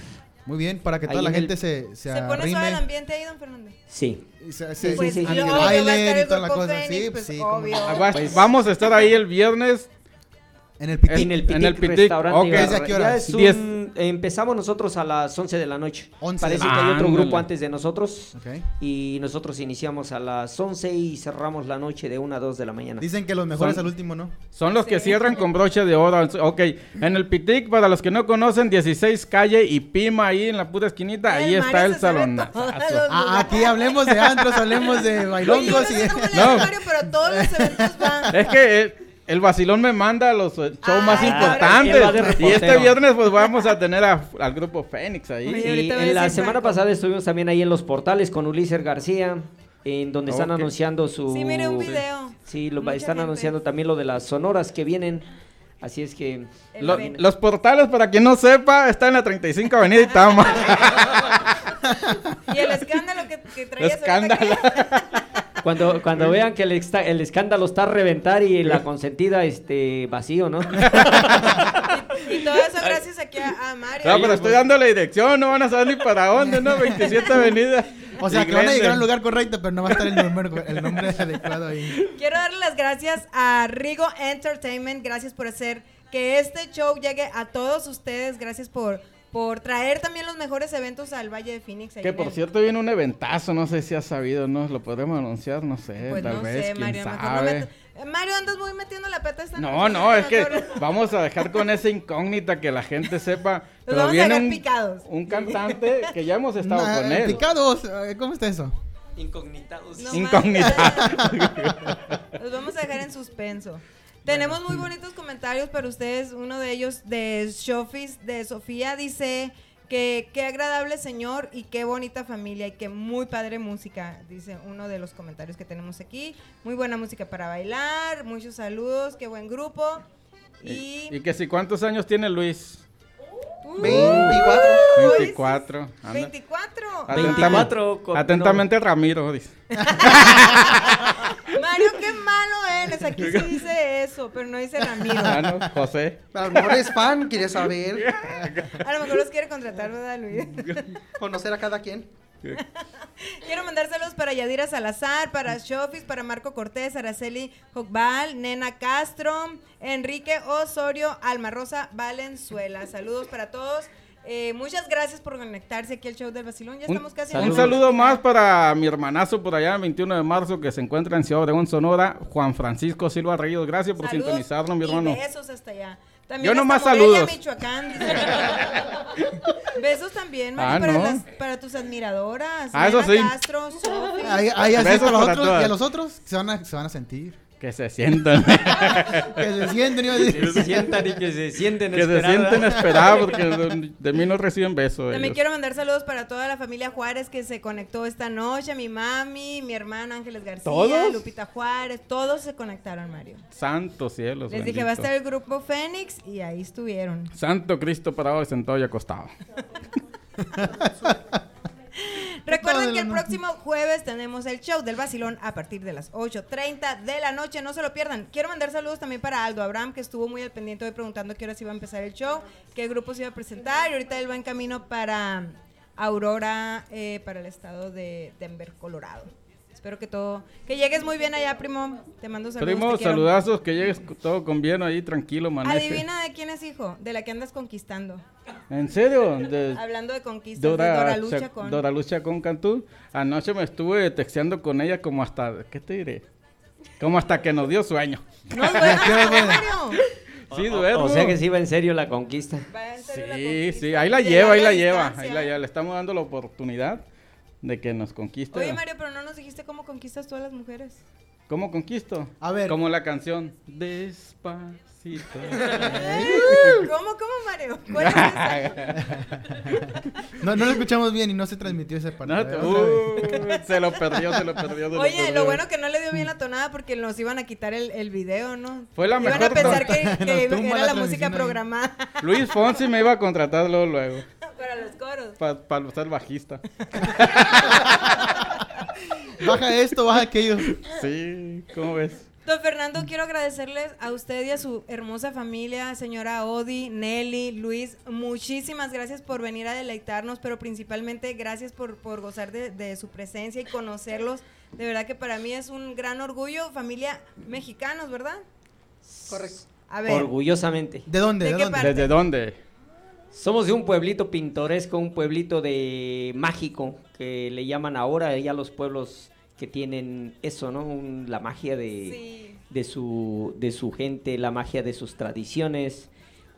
Speaker 9: Muy bien, para que
Speaker 6: Ahí
Speaker 9: toda la
Speaker 6: en el-
Speaker 9: gente se, se,
Speaker 3: ¿Se pone suave el ambiente ahí, don Fernando?
Speaker 6: Sí.
Speaker 9: Y se,
Speaker 6: Sí,
Speaker 3: Pues
Speaker 9: toda la cosa.
Speaker 3: Fénix, pues, obvio.
Speaker 4: Vamos a estar ahí el viernes.
Speaker 9: En el pitín.
Speaker 6: En el Pitic,
Speaker 4: En el Pitic,
Speaker 6: Restaurante
Speaker 4: ok.
Speaker 6: y Bar.
Speaker 9: ¿Desde a qué hora?
Speaker 6: Ya es un-
Speaker 4: Diez.
Speaker 6: empezamos nosotros a las 11 de la noche.
Speaker 9: 11
Speaker 6: Parece
Speaker 9: de
Speaker 6: que hay otro
Speaker 4: Ándale.
Speaker 6: grupo antes de nosotros.
Speaker 9: Ok.
Speaker 6: Y nosotros iniciamos a las 11 y cerramos la noche de 1 a 2 de la mañana.
Speaker 9: Dicen que los mejores
Speaker 4: Son-
Speaker 9: al último, ¿no?
Speaker 4: Son los que
Speaker 3: Sí.
Speaker 4: cierran con broche de oro. Ok, en el Pitic, para los que no conocen, 16 calle y Pima ahí en la pura esquinita. Ahí
Speaker 3: El
Speaker 4: está
Speaker 3: Mario
Speaker 4: el salón.
Speaker 3: los
Speaker 9: Ah, aquí hablemos de antros, hablemos de
Speaker 3: Oye,
Speaker 9: bailongos
Speaker 3: yo no
Speaker 9: y...
Speaker 3: sé le
Speaker 4: No.
Speaker 3: Mario, pero todos los eventos van.
Speaker 4: Es que el, el vacilón me manda los eh, shows más
Speaker 3: Ay,
Speaker 4: importantes. Y este viernes pues vamos a tener a- al grupo Fénix ahí.
Speaker 3: Oye,
Speaker 6: Y en la semana pasada estuvimos también ahí en los portales con Ulises García, en donde están anunciando su...
Speaker 3: Sí, mire un video.
Speaker 6: Sí, lo,
Speaker 3: Mucha
Speaker 6: están
Speaker 3: gente.
Speaker 6: anunciando también lo de las sonoras que vienen. Así es que...
Speaker 4: Lo- los portales, para quien no sepa, está en la 35 Avenida Itama.
Speaker 3: Y el escándalo que, que ahorita
Speaker 4: Escándalo.
Speaker 6: Cuando, cuando vean que el, exta- el escándalo está a reventar y la consentida este vacío, ¿no?
Speaker 3: Y todo eso gracias aquí a, a Mario.
Speaker 4: No, pero estoy dando la dirección, no van a saber ni para dónde, ¿no? 27 Avenida.
Speaker 9: O sea, que van a llegar al lugar correcto, pero no va a estar el nombre, el nombre adecuado ahí.
Speaker 3: Quiero darle las gracias a Rigo Entertainment. Gracias por hacer que este show llegue a todos ustedes. Gracias por, por traer también los mejores eventos al Valle de Phoenix. ahí
Speaker 4: Que por
Speaker 3: el-
Speaker 4: cierto viene un eventazo, no sé si has sabido, ¿no? Lo podremos anunciar, no sé,
Speaker 3: Pues
Speaker 4: tal
Speaker 3: no
Speaker 4: vez,
Speaker 3: sé,
Speaker 4: quién
Speaker 3: Mario. no
Speaker 4: sabe.
Speaker 3: Mario, andas muy metiendo la pata esta
Speaker 4: No,
Speaker 3: noche,
Speaker 4: no, es que vamos a dejar con esa incógnita que la gente sepa. Pero
Speaker 3: vamos a
Speaker 4: viene
Speaker 3: dejar
Speaker 4: un,
Speaker 3: picados.
Speaker 4: un cantante que ya hemos estado
Speaker 9: Nah,
Speaker 4: con él.
Speaker 9: Picados, eh, ¿cómo está eso?
Speaker 6: Incognitados.
Speaker 3: No
Speaker 4: Incógnita.
Speaker 3: Los vamos a dejar en suspenso. Tenemos muy bonitos comentarios para ustedes. Uno de ellos de Shofis de Sofía dice que qué agradable señor y qué bonita familia y qué muy padre música, dice uno de los comentarios que tenemos aquí. Muy buena música para bailar, muchos saludos, qué buen grupo. Y,
Speaker 4: Y que si cuántos años tiene Luis.
Speaker 3: Uh,
Speaker 9: 24.
Speaker 4: 24. anda.
Speaker 3: 24.
Speaker 4: Atentamente,
Speaker 6: 24 con-
Speaker 4: atentamente Ramiro, dice.
Speaker 3: Mario, qué malo eres. Aquí sí dice eso, pero no dice Ramiro.
Speaker 4: Ah, no, José.
Speaker 12: A lo mejor es fan, quiere saber,
Speaker 3: A lo mejor los quiere contratar, ¿verdad, Luis?
Speaker 12: conocer a cada quien.
Speaker 3: Quiero mandar saludos para Yadira Salazar, para Shofis, para Marco Cortés, Araceli Jocbal, Nena Castro, Enrique Osorio, Alma Rosa Valenzuela. Saludos para todos. Eh, muchas gracias por conectarse aquí al show del Basilón. Ya
Speaker 4: Un,
Speaker 3: estamos casi
Speaker 4: un saludo más para mi hermanazo por allá, el 21 de marzo, que se encuentra en Ciudad Obregón, Sonora, Juan Francisco Silva Ríos. Gracias por
Speaker 3: Saludos
Speaker 4: sintonizarnos, mi
Speaker 3: y
Speaker 4: hermano.
Speaker 3: besos hasta allá.
Speaker 4: Yo nomás saludos.
Speaker 3: Michoacán. besos también, Mari,
Speaker 4: Ah,
Speaker 3: para,
Speaker 4: ¿no?
Speaker 3: las- para tus admiradoras.
Speaker 4: Ah, eso
Speaker 3: Nena
Speaker 4: sí.
Speaker 3: Castro, Sofi.
Speaker 9: Ahí, ahí así
Speaker 4: Besos
Speaker 9: para los otros,
Speaker 4: todas.
Speaker 9: y a los otros se van a, se van a sentir.
Speaker 4: Que se sientan.
Speaker 9: Que se sienten, iba a decir.
Speaker 6: Que se sientan y que se sienten
Speaker 4: que se sienten esperados porque de, de mí no reciben besos.
Speaker 3: También
Speaker 4: ellos.
Speaker 3: quiero mandar saludos para toda la familia Juárez que se conectó esta noche, mi mami, mi hermana Ángeles García,
Speaker 4: ¿Todos?
Speaker 3: Lupita Juárez, todos se conectaron, Mario.
Speaker 4: Santos cielos.
Speaker 3: Les dije, va a estar el grupo Fénix y ahí estuvieron.
Speaker 4: Santo Cristo parado sentado y acostado.
Speaker 3: Recuerden que el próximo jueves tenemos el show del Basilón a partir de las 8.30 de la noche, no se lo pierdan. Quiero mandar saludos también para Aldo Abraham, que estuvo muy al pendiente hoy preguntando qué horas iba a empezar el show, qué grupo se iba a presentar y ahorita él va en camino para Aurora, eh, para el estado de Denver, Colorado. Espero que todo, que llegues muy bien allá, primo. Te mando saludos.
Speaker 4: Primo, saludazos, que llegues todo con bien ahí, tranquilo, maneje.
Speaker 3: Adivina de quién es hijo, de la que andas conquistando.
Speaker 4: ¿En serio? De
Speaker 3: Hablando de conquistas,
Speaker 4: Dora,
Speaker 3: de Dora Lucha
Speaker 4: Cha-
Speaker 3: con...
Speaker 4: Dora Lucha con Cantú. Anoche me estuve texteando con ella como hasta, ¿qué te diré? Como hasta que nos dio sueño.
Speaker 3: No duermas,
Speaker 9: ¿Qué hora duerme?
Speaker 3: Mario.
Speaker 4: Sí,
Speaker 6: O-
Speaker 4: duermo.
Speaker 6: O, sea que sí va en serio la conquista.
Speaker 3: Va en serio la
Speaker 4: Sí,
Speaker 3: conquista.
Speaker 4: sí, ahí la lleva, ahí
Speaker 3: larga
Speaker 4: la lleva, ahí la lleva. Le estamos dando la oportunidad de que nos conquiste.
Speaker 3: Oye, Mario, pero no nos dijiste cómo conquistas tú a las mujeres.
Speaker 4: ¿Cómo conquisto?
Speaker 9: A ver.
Speaker 4: Como la canción. Despacito.
Speaker 3: ¿Cómo, cómo, Mario? ¿Cuál es esa?
Speaker 9: No, no lo escuchamos bien y no se transmitió esa parte.
Speaker 4: No, uh, se lo perdió, se lo perdió. se lo
Speaker 3: Oye,
Speaker 4: perdió.
Speaker 3: lo bueno que no le dio bien la tonada porque nos iban a quitar el, el video, ¿no?
Speaker 4: Fue la
Speaker 3: Iban
Speaker 4: mejor
Speaker 3: a pensar que, que era
Speaker 9: la
Speaker 3: la música
Speaker 9: ahí.
Speaker 3: programada
Speaker 4: Luis Fonsi me iba a contratar luego, luego.
Speaker 3: Para los coros.
Speaker 4: Para ser bajista.
Speaker 9: Baja esto, baja aquello.
Speaker 4: Sí, ¿cómo ves?
Speaker 3: Don Fernando, quiero agradecerles a usted y a su hermosa familia, señora Odi, Nelly, Luis, muchísimas gracias por venir a deleitarnos, pero principalmente gracias por, por gozar de, de su presencia y conocerlos. De verdad que para mí es un gran orgullo, familia mexicanos, ¿verdad?
Speaker 12: Correcto.
Speaker 3: A ver,
Speaker 6: Orgullosamente.
Speaker 9: ¿De dónde?
Speaker 3: ¿De
Speaker 9: ¿De,
Speaker 3: qué
Speaker 9: dónde?
Speaker 3: parte?
Speaker 4: ¿Desde dónde?
Speaker 6: Somos de un pueblito pintoresco, un pueblito de mágico, que le llaman ahora ya los pueblos que tienen eso, ¿no? Un- la magia de,
Speaker 3: sí.
Speaker 6: de, su, de su gente, la magia de sus tradiciones,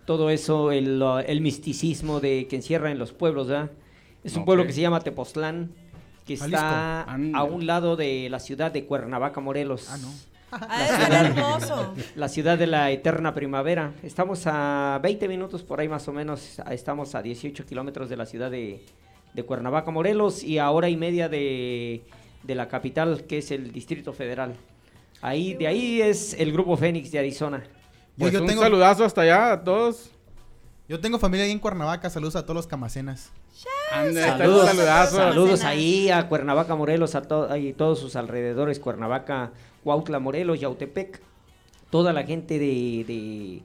Speaker 6: todo eso, el, el misticismo de que encierra en los pueblos, ¿verdad? Es un pueblo que se llama Tepoztlán, que
Speaker 9: Jalisco.
Speaker 6: está
Speaker 4: Anda.
Speaker 6: a un lado de la ciudad de Cuernavaca, Morelos.
Speaker 9: Ah, no.
Speaker 3: Ah, es hermoso.
Speaker 6: La ciudad de la eterna primavera. Estamos a 20 minutos por ahí más o menos. a- Estamos a 18 kilómetros de la ciudad de, de Cuernavaca, Morelos, y a hora y media de, de la capital, que es el Distrito Federal. Ahí, de ahí es el Grupo Fénix de Arizona.
Speaker 9: Yo,
Speaker 4: Pues
Speaker 9: yo
Speaker 4: un
Speaker 9: tengo,
Speaker 4: saludazo hasta allá a todos.
Speaker 9: yo tengo familia ahí en Cuernavaca. Saludos a todos los camacenas.
Speaker 4: Ande,
Speaker 6: Saludos, saludos
Speaker 3: Almacenas.
Speaker 6: ahí a Cuernavaca, Morelos, a to- y todos sus alrededores, Cuernavaca, Cuautla, Morelos, Yautepec, toda la gente de, de,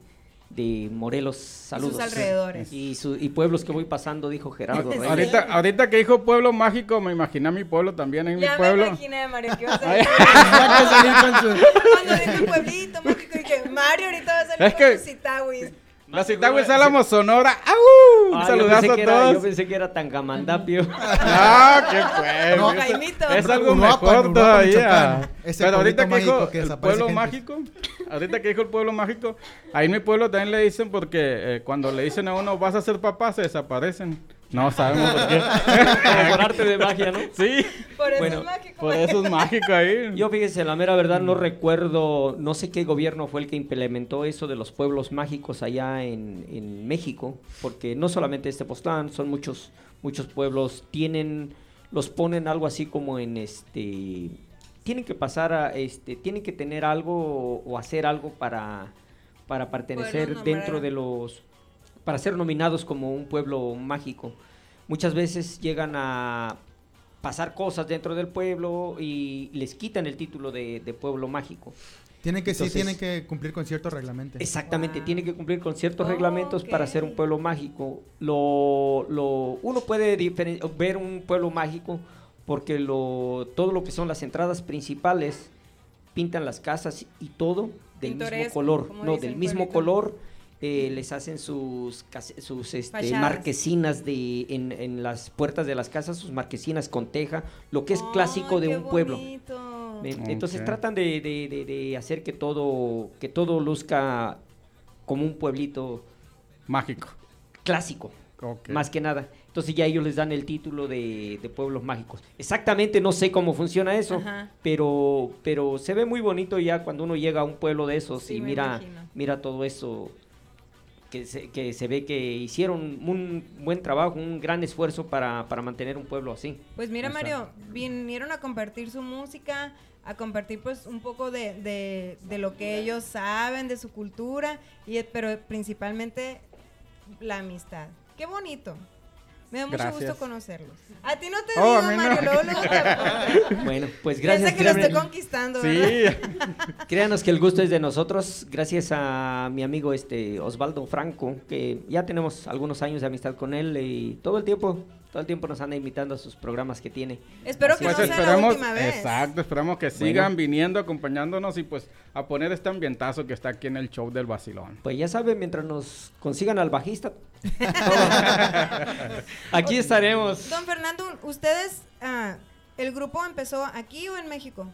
Speaker 6: de Morelos, saludos.
Speaker 3: alrededores.
Speaker 6: Y, su- y pueblos que voy pasando, dijo Gerardo Reyes.
Speaker 4: Ahorita, ahorita que dijo pueblo mágico, me imaginé a mi pueblo también, en mi
Speaker 3: Ya me
Speaker 4: pueblo.
Speaker 3: imaginé, Mario, que iba
Speaker 9: a salir.
Speaker 3: Cuando dijo pueblito mágico, dije, Mario ahorita va a salir
Speaker 4: Es
Speaker 3: con
Speaker 4: que-
Speaker 3: sus
Speaker 4: La Citagüe Álamo Sonora. ¡Au! Un
Speaker 6: Ah, yo
Speaker 4: saludazo
Speaker 6: pensé
Speaker 4: a
Speaker 6: que era-
Speaker 4: todos.
Speaker 6: yo pensé que era Tangamandapio.
Speaker 4: Ah, qué fue.
Speaker 9: No,
Speaker 4: es-
Speaker 3: Jaimito.
Speaker 4: Es algo mejor todavía. Pero ahorita que dijo el pueblo
Speaker 9: gentes.
Speaker 4: mágico, ahorita que dijo el pueblo mágico, ahí en mi pueblo también le dicen porque eh, cuando le dicen a uno vas a ser papá se desaparecen. No sabemos por qué.
Speaker 6: Como por arte de magia, ¿no?
Speaker 4: Sí,
Speaker 3: Por eso
Speaker 6: Bueno,
Speaker 3: es mágico.
Speaker 4: por eso es mágico ahí.
Speaker 6: Yo fíjese, la mera verdad no recuerdo, no sé qué gobierno fue el que implementó eso de los pueblos mágicos allá en, en México, porque no solamente este Postlán, son muchos muchos pueblos tienen los ponen algo así como en este tienen que pasar a este tienen que tener algo o, hacer algo para para pertenecer dentro de los para ser nominados como un pueblo mágico. Muchas veces llegan a pasar cosas dentro del pueblo y les quitan el título de, de pueblo mágico.
Speaker 9: Tienen que,
Speaker 6: Entonces-
Speaker 9: sí, tienen que cumplir con ciertos reglamentos.
Speaker 6: Exactamente,
Speaker 3: Wow.
Speaker 6: tiene que cumplir con ciertos
Speaker 3: Oh,
Speaker 6: reglamentos para ser un pueblo mágico. Lo, lo, uno puede ver un pueblo mágico porque lo, todo lo que son las entradas principales pintan las casas y todo del mismo color, no del
Speaker 3: el
Speaker 6: mismo
Speaker 3: pueblito.
Speaker 6: color. Eh, les hacen sus sus este, marquesinas de en, en las puertas de las casas, sus marquesinas con teja, lo que es clásico de
Speaker 3: qué
Speaker 6: un pueblo.
Speaker 3: bonito.
Speaker 6: Entonces tratan de, de- de- de hacer que todo, que todo luzca como un pueblito
Speaker 4: Mágico.
Speaker 6: clásico, más que nada. Entonces ya ellos les dan el título de, de pueblos mágicos. Exactamente no sé cómo funciona eso,
Speaker 3: Ajá.
Speaker 6: pero, pero se ve muy bonito ya cuando uno llega a un pueblo de esos
Speaker 3: Sí,
Speaker 6: y mira,
Speaker 3: imagino.
Speaker 6: mira todo eso. Que se, que se ve que hicieron un buen trabajo, un gran esfuerzo para, para mantener un pueblo así.
Speaker 3: Pues mira. Mario, vinieron a compartir su música, a compartir pues un poco de, de- de lo que ellos saben, de su cultura, y, pero principalmente la amistad. Qué bonito. Me da mucho
Speaker 4: Gracias.
Speaker 3: gusto conocerlos. A ti no te
Speaker 4: Oh, a
Speaker 3: digo,
Speaker 4: mí no.
Speaker 3: Mario, luego, luego te apuntas.
Speaker 6: Bueno, pues gracias.
Speaker 3: Piensa que lo
Speaker 6: créanme-
Speaker 3: estoy conquistando, ¿verdad?
Speaker 4: Sí.
Speaker 6: Créanos que el gusto es de nosotros, gracias a mi amigo este Osvaldo Franco, que ya tenemos algunos años de amistad con él y todo el tiempo, todo el tiempo nos anda invitando a sus programas que tiene.
Speaker 3: Espero que
Speaker 4: Pues
Speaker 3: no sea la última vez.
Speaker 4: exacto, esperamos que sigan viniendo, acompañándonos y pues a poner este ambientazo que está aquí en el show del Basilón.
Speaker 6: Pues ya saben, mientras nos consigan al bajista, aquí estaremos.
Speaker 3: Don Fernando, ¿ustedes, ah, el grupo empezó aquí o en México?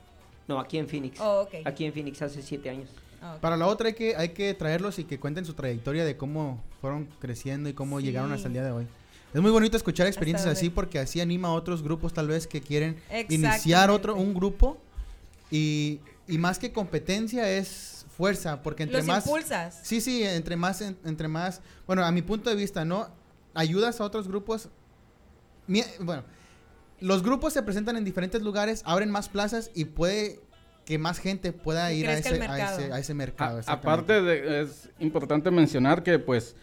Speaker 6: No, aquí en Phoenix.
Speaker 3: Oh, ok.
Speaker 6: Aquí en Phoenix hace siete años.
Speaker 3: Ah.
Speaker 9: Para la otra hay que, hay que traerlos y que cuenten su trayectoria de cómo fueron creciendo y cómo
Speaker 3: Sí.
Speaker 9: llegaron hasta el día de hoy. Es muy bonito escuchar experiencias así porque así anima a otros grupos tal vez que quieren iniciar otro un grupo y, y más que competencia es fuerza porque entre
Speaker 3: Los
Speaker 9: más
Speaker 3: impulsas.
Speaker 9: Sí, sí, entre más en- entre más, bueno, a mi punto de vista, ¿no? Ayudas a otros grupos mi- bueno, los grupos se presentan en diferentes lugares, abren más plazas y puede que más gente pueda ir a ese, a
Speaker 3: mercado.
Speaker 9: ese, a ese mercado.
Speaker 4: A- aparte de, es importante mencionar que pues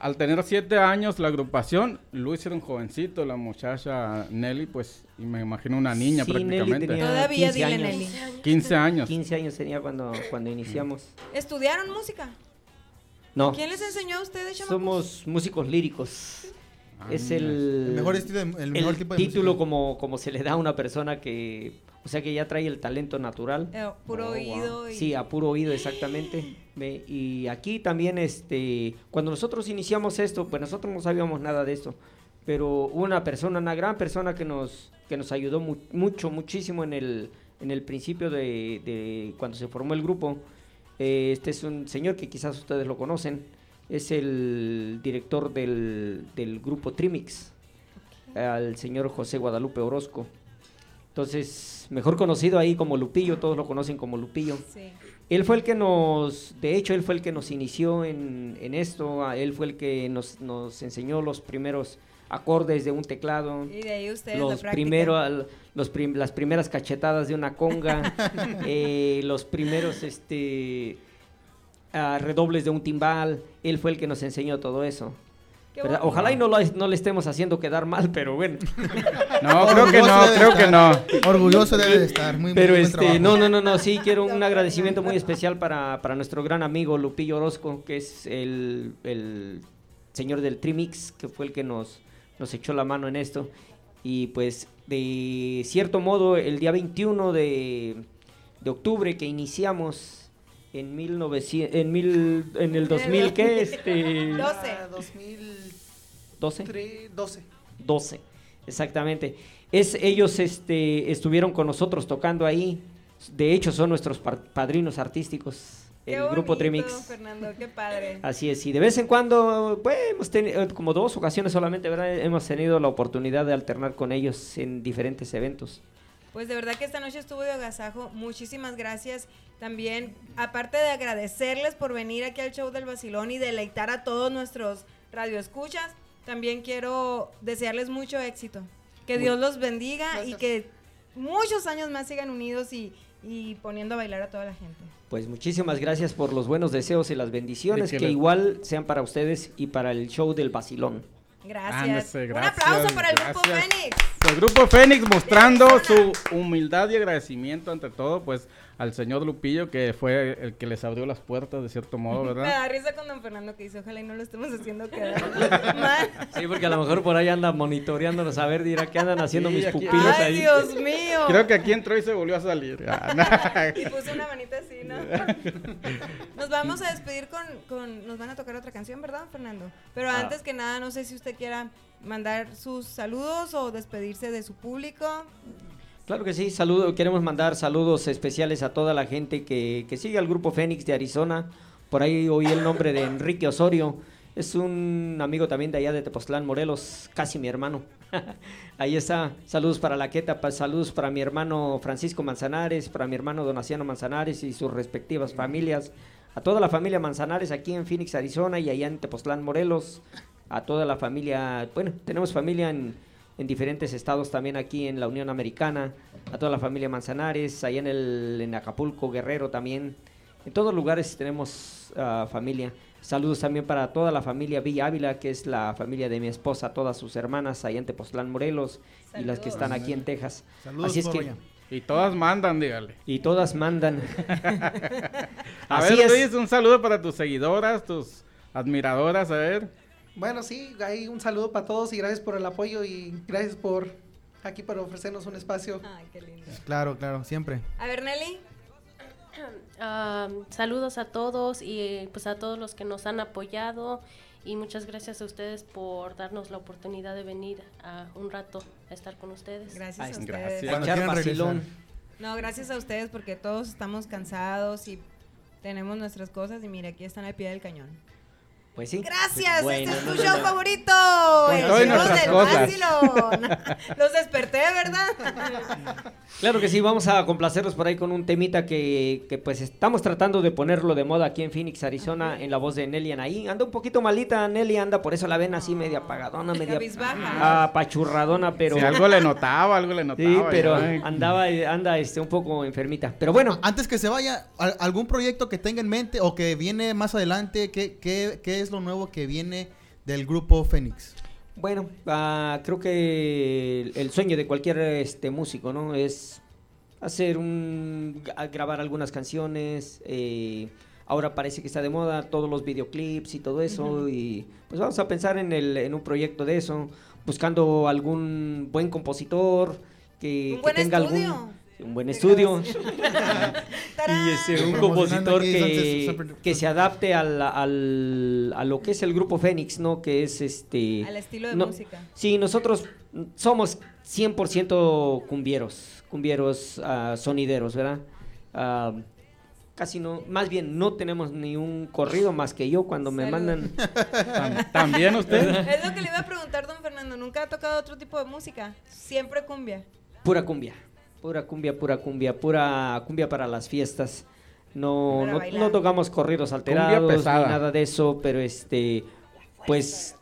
Speaker 4: al tener siete años la agrupación, Luis era un jovencito, la muchacha Nelly pues y me imagino una niña
Speaker 6: Sí, Nelly
Speaker 4: prácticamente.
Speaker 6: tenía
Speaker 3: Todavía
Speaker 6: 15
Speaker 3: dile
Speaker 6: años.
Speaker 3: Nelly.
Speaker 4: 15 años.
Speaker 6: 15 años tenía cuando, cuando iniciamos.
Speaker 3: ¿Estudiaron música?
Speaker 6: No,
Speaker 3: ¿Quién les enseñó a ustedes, chamacos?
Speaker 6: somos músicos líricos.
Speaker 4: Ah,
Speaker 6: es el,
Speaker 9: El mejor estilo de- el mejor tipo de
Speaker 6: título
Speaker 9: música.
Speaker 6: como, como se le da a una persona que, o sea que ya trae el talento natural.
Speaker 3: Eh, puro
Speaker 6: Oh,
Speaker 3: oído
Speaker 6: wow.
Speaker 3: y...
Speaker 6: Sí, a puro oído, exactamente. Ve, Y aquí también, este, cuando nosotros iniciamos esto, pues nosotros no sabíamos nada de esto, pero hubo una persona, una gran persona que nos, que nos ayudó mu- mucho, muchísimo en el, en el principio de, de cuando se formó el grupo. Eh, este es un señor que quizás ustedes lo conocen, es el director del, del grupo Trimix, al señor José Guadalupe Orozco. Entonces, mejor conocido ahí como Lupillo, todos lo conocen como Lupillo.
Speaker 3: Sí.
Speaker 6: Él fue el que nos, de hecho, él fue el que nos inició en, en esto, él fue el que nos, nos enseñó los primeros acordes de un teclado,
Speaker 3: Y de ahí ustedes
Speaker 6: los primeros, al- los prim- las primeras cachetadas de una conga, eh, los primeros este, ah, redobles de un timbal, él fue el que nos enseñó todo eso. Ojalá y no, lo, no le estemos haciendo quedar mal, pero bueno.
Speaker 4: No, creo que no, creo que no.
Speaker 9: Orgulloso debe de estar. Muy,
Speaker 6: Pero
Speaker 9: muy buen
Speaker 6: este,
Speaker 9: trabajo.
Speaker 6: no, no, no, no, sí quiero un agradecimiento muy especial para, para nuestro gran amigo Lupillo Orozco, que es el, el señor del Trimix, que fue el que nos, nos echó la mano en esto. Y pues, de cierto modo, el día 21 de, de octubre que iniciamos en 1900, en, mil, en el 2000, ¿qué? Este,
Speaker 3: 12.
Speaker 12: Ah, 2012.
Speaker 6: 12. 12, exactamente. Es, ellos este, estuvieron con nosotros tocando ahí. De hecho, son nuestros padrinos artísticos,
Speaker 3: Qué
Speaker 6: el grupo
Speaker 3: bonito,
Speaker 6: Trimix.
Speaker 3: Fernando, qué padre.
Speaker 6: Así es, y de vez en cuando, pues, hemos tenido, como dos ocasiones solamente, ¿verdad? Hemos tenido la oportunidad de alternar con ellos en diferentes eventos.
Speaker 3: Pues de verdad que esta noche estuvo de agasajo. Muchísimas gracias. También, aparte de agradecerles por venir aquí al show del Basilón y deleitar a todos nuestros radioescuchas, también quiero desearles mucho éxito. Que
Speaker 6: Muy-
Speaker 3: Dios los bendiga y que muchos años más sigan unidos y, y poniendo a bailar a toda la gente.
Speaker 6: Pues muchísimas gracias por los buenos deseos y las bendiciones,
Speaker 4: que
Speaker 6: igual sean para ustedes y para el show del Vacilón.
Speaker 3: Gracias.
Speaker 4: Ándese,
Speaker 3: Un aplauso para el grupo. Fénix.
Speaker 4: El grupo Fénix mostrando su humildad y agradecimiento ante todo, pues, al señor Lupillo, que fue el que les abrió las puertas de cierto modo,
Speaker 3: Me
Speaker 4: ¿verdad?
Speaker 3: da risa con don Fernando que dice, ojalá y no lo estemos haciendo quedar mal.
Speaker 6: Sí, porque a lo mejor por ahí anda monitoreándonos a ver, dirá que andan haciendo
Speaker 4: Sí,
Speaker 6: mis
Speaker 4: aquí-
Speaker 6: pupilos
Speaker 3: Ay,
Speaker 6: ahí.
Speaker 3: Dios mío.
Speaker 4: Creo que aquí entró y se volvió a salir. Ah, no.
Speaker 3: Y puse una manita así, ¿no? Nos vamos a despedir con, con- Nos van a tocar otra canción, ¿verdad, Fernando? Pero
Speaker 6: Ah.
Speaker 3: antes que nada, no sé si usted quiera mandar sus saludos o despedirse de su público.
Speaker 6: Claro que sí, saludo, queremos mandar saludos especiales a toda la gente que, que sigue al grupo Fénix de Arizona. Por ahí oí el nombre de Enrique Osorio. Es un amigo también de allá de Tepoztlán, Morelos, casi mi hermano. ahí está. Saludos para la Queta, saludos para mi hermano Francisco Manzanares, para mi hermano Donaciano Manzanares y sus respectivas familias. A toda la familia Manzanares aquí en Phoenix, Arizona y allá en Tepoztlán, Morelos. A toda la familia, bueno, tenemos familia en, en diferentes estados también aquí en la Unión Americana, a toda la familia Manzanares, allá en, el, en Acapulco, Guerrero también. En todos lugares tenemos ah, familia. Saludos también para toda la familia Villa Ávila, que es la familia de mi esposa, todas sus hermanas allá en Tepoztlán, Morelos, y las que están aquí en Texas.
Speaker 9: Saludos
Speaker 6: Así es que.
Speaker 4: Y todas mandan, dígale.
Speaker 6: y todas mandan.
Speaker 4: A
Speaker 6: Así
Speaker 4: ver,
Speaker 6: es.
Speaker 4: Luis, un saludo para tus seguidoras, tus admiradoras, a ver.
Speaker 12: Bueno, sí, ahí un saludo para todos y gracias por el apoyo y gracias por aquí para ofrecernos un espacio.
Speaker 3: Ay, qué lindo.
Speaker 9: Claro, claro, siempre.
Speaker 3: A ver, Nelly.
Speaker 8: Ah, saludos a todos y pues a todos los que nos han apoyado y muchas gracias a ustedes por darnos la oportunidad de venir a un rato a estar con ustedes.
Speaker 3: Gracias
Speaker 6: Ay,
Speaker 3: a ustedes.
Speaker 4: gracias.
Speaker 3: No, gracias a ustedes porque todos estamos cansados y tenemos nuestras cosas y mire, aquí están al pie del cañón.
Speaker 6: Pues sí.
Speaker 3: Gracias,
Speaker 6: Bueno,
Speaker 3: este es tu
Speaker 6: no,
Speaker 3: show
Speaker 6: no.
Speaker 3: favorito.
Speaker 4: Con
Speaker 3: del
Speaker 4: cosas.
Speaker 3: Los desperté, ¿verdad?
Speaker 6: Claro que sí, vamos a complacerlos por ahí con un temita que, que, pues estamos tratando de ponerlo de moda aquí en Phoenix, Arizona, en la voz de Nelly Anaí. Anda un poquito malita, Nelly anda, por eso la ven así media apagadona, media apachurradona, pero...
Speaker 4: Si algo le notaba, algo le notaba.
Speaker 6: Sí, pero andaba, anda este, un poco enfermita. Pero bueno,
Speaker 9: Antes que se vaya, ¿al- ¿algún proyecto que tenga en mente o que viene más adelante? ¿Qué, qué, qué es lo nuevo que viene del grupo Fénix?
Speaker 6: Bueno, ah, creo que el, el sueño de cualquier este músico, ¿no? Es hacer un grabar algunas canciones. eh, ahora parece que está de moda todos los videoclips y todo eso y pues vamos a pensar en el en un proyecto de eso, buscando algún buen compositor que,
Speaker 3: Un
Speaker 6: que
Speaker 3: buen
Speaker 6: tenga
Speaker 3: estudio.
Speaker 6: algún un buen estudio y este, un compositor que, que se adapte al, al- a lo que es el grupo Fénix, ¿no? Que es este...
Speaker 3: Al estilo de
Speaker 6: no-
Speaker 3: música.
Speaker 6: Sí, nosotros somos 100% cumbieros, cumbieros ah, sonideros, ¿verdad? Ah, casi no, más bien no tenemos ni un corrido más que yo cuando me mandan...
Speaker 4: Tam- ¿También usted?
Speaker 3: Es lo que le iba a preguntar, don Fernando. ¿Nunca ha tocado otro tipo de música? Siempre cumbia.
Speaker 6: Pura cumbia, pura cumbia, pura cumbia, pura cumbia para las fiestas. No, no, no tocamos corridos alterados ni nada de eso, pero este, pues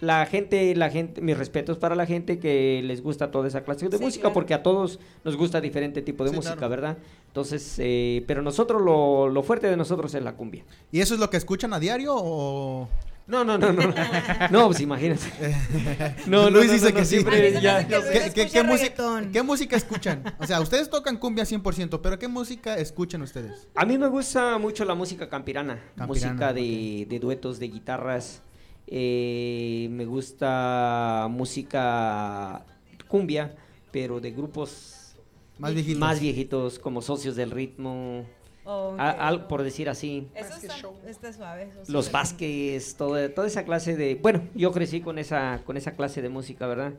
Speaker 6: la gente, la gente, mis respetos para la gente que les gusta toda esa clase de
Speaker 3: Sí,
Speaker 6: música,
Speaker 3: claro.
Speaker 6: porque a todos nos gusta diferente tipo de
Speaker 9: Sí,
Speaker 6: música,
Speaker 9: claro.
Speaker 6: ¿verdad? Entonces, eh, pero nosotros lo, lo fuerte de nosotros es la cumbia.
Speaker 9: ¿Y eso es lo que escuchan a diario o...?
Speaker 6: No, no, no, no. No, no pues imagínate. No, no,
Speaker 9: Luis
Speaker 6: no,
Speaker 9: dice que sí.
Speaker 6: siempre ya-
Speaker 9: ¿Qué, qué-
Speaker 3: escucha
Speaker 9: qué música,
Speaker 3: reggaetón.
Speaker 9: qué música escuchan? O sea, ustedes tocan cumbia 100%, pero ¿qué música escuchan ustedes?
Speaker 6: A mí me gusta mucho la música campirana,
Speaker 9: Campirana,
Speaker 6: música de, de duetos, de guitarras. eh, me gusta música cumbia, pero de grupos
Speaker 9: Más viejitos.
Speaker 6: más viejitos, como Socios del Ritmo,
Speaker 3: Oh,
Speaker 6: a- por decir así.
Speaker 3: Eso
Speaker 12: Más que
Speaker 3: está,
Speaker 12: show.
Speaker 3: está suave. eso
Speaker 6: Los. Vázquez, toda, toda esa clase de... Bueno, yo crecí con esa, con esa clase de música, ¿verdad?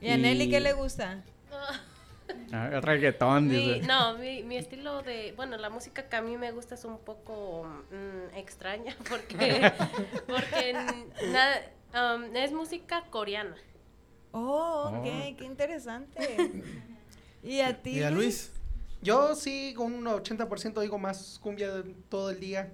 Speaker 3: ¿Y a Nelly
Speaker 6: Y-
Speaker 3: qué le gusta?
Speaker 4: Ah, el reggaetón,
Speaker 8: Mi-
Speaker 4: dice.
Speaker 8: no, mi, mi estilo de, bueno, la música que a mí me gusta es un poco mm, extraña porque, porque um, es música coreana.
Speaker 3: Oh, ok,
Speaker 4: Oh.
Speaker 3: qué interesante. ¿Y a ti?
Speaker 9: ¿Y a Luis?
Speaker 12: Yo sí, con un 80% oigo más cumbia todo el día.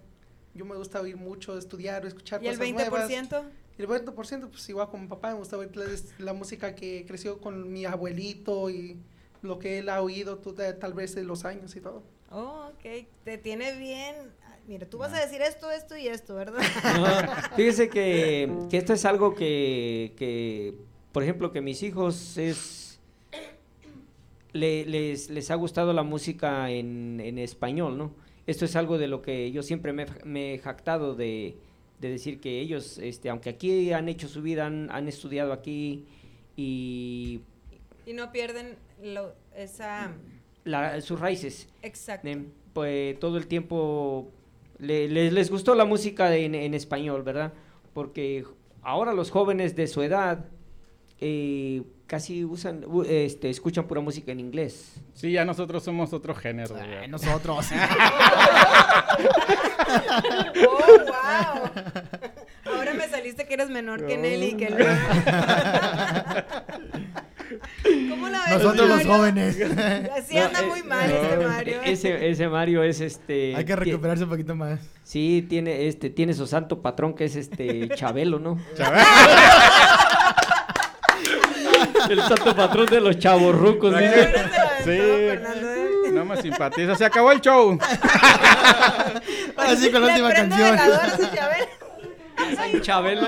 Speaker 12: Yo me gusta oír mucho, estudiar, escuchar
Speaker 3: ¿Y el
Speaker 12: cosas nuevas.
Speaker 3: 20%?
Speaker 12: Y el 20%, pues igual con mi papá, me gusta oír la, la música que creció con mi abuelito y lo que él ha oído tú, de- tal vez de los años y todo.
Speaker 3: Oh, ok. Te tiene bien. Ah, Mira, tú vas a decir esto, esto y esto, ¿verdad?
Speaker 6: No, fíjese que, que esto es algo que, que, por ejemplo, que mis hijos es le- les, les ha gustado la música en, en español, ¿no? Esto es algo de lo que yo siempre me, me he jactado de, de decir que ellos, este, aunque aquí han hecho su vida, han, han estudiado aquí y
Speaker 3: y no pierden lo, esa...
Speaker 6: la- sus raíces,
Speaker 3: Exacto.
Speaker 6: eh, pues todo el tiempo le- les, les gustó la música en, en español, ¿verdad? Porque ahora los jóvenes de su edad eh, casi usan, este, escuchan pura música en inglés.
Speaker 4: Sí, ya nosotros somos otro género.
Speaker 9: nosotros.
Speaker 3: Oh, wow. Ahora me saliste que eres menor que Nelly y que Luis. ¿Cómo la ves,
Speaker 9: Nosotros los
Speaker 3: Mario?
Speaker 9: jóvenes.
Speaker 3: Así anda
Speaker 6: No,
Speaker 3: muy
Speaker 6: eh,
Speaker 3: mal
Speaker 6: no,
Speaker 3: este Mario.
Speaker 6: e- Ese, ese Mario es este.
Speaker 9: Hay que recuperarse un poquito más.
Speaker 6: Sí, tiene, este, tiene su santo patrón que es este Chabelo, ¿no? El santo patrón de los
Speaker 3: la aventó,
Speaker 4: Sí.
Speaker 3: Fernando, ¿eh?
Speaker 4: No me simpatiza. Se acabó el show.
Speaker 9: Así con la última canción.
Speaker 3: Chabelo.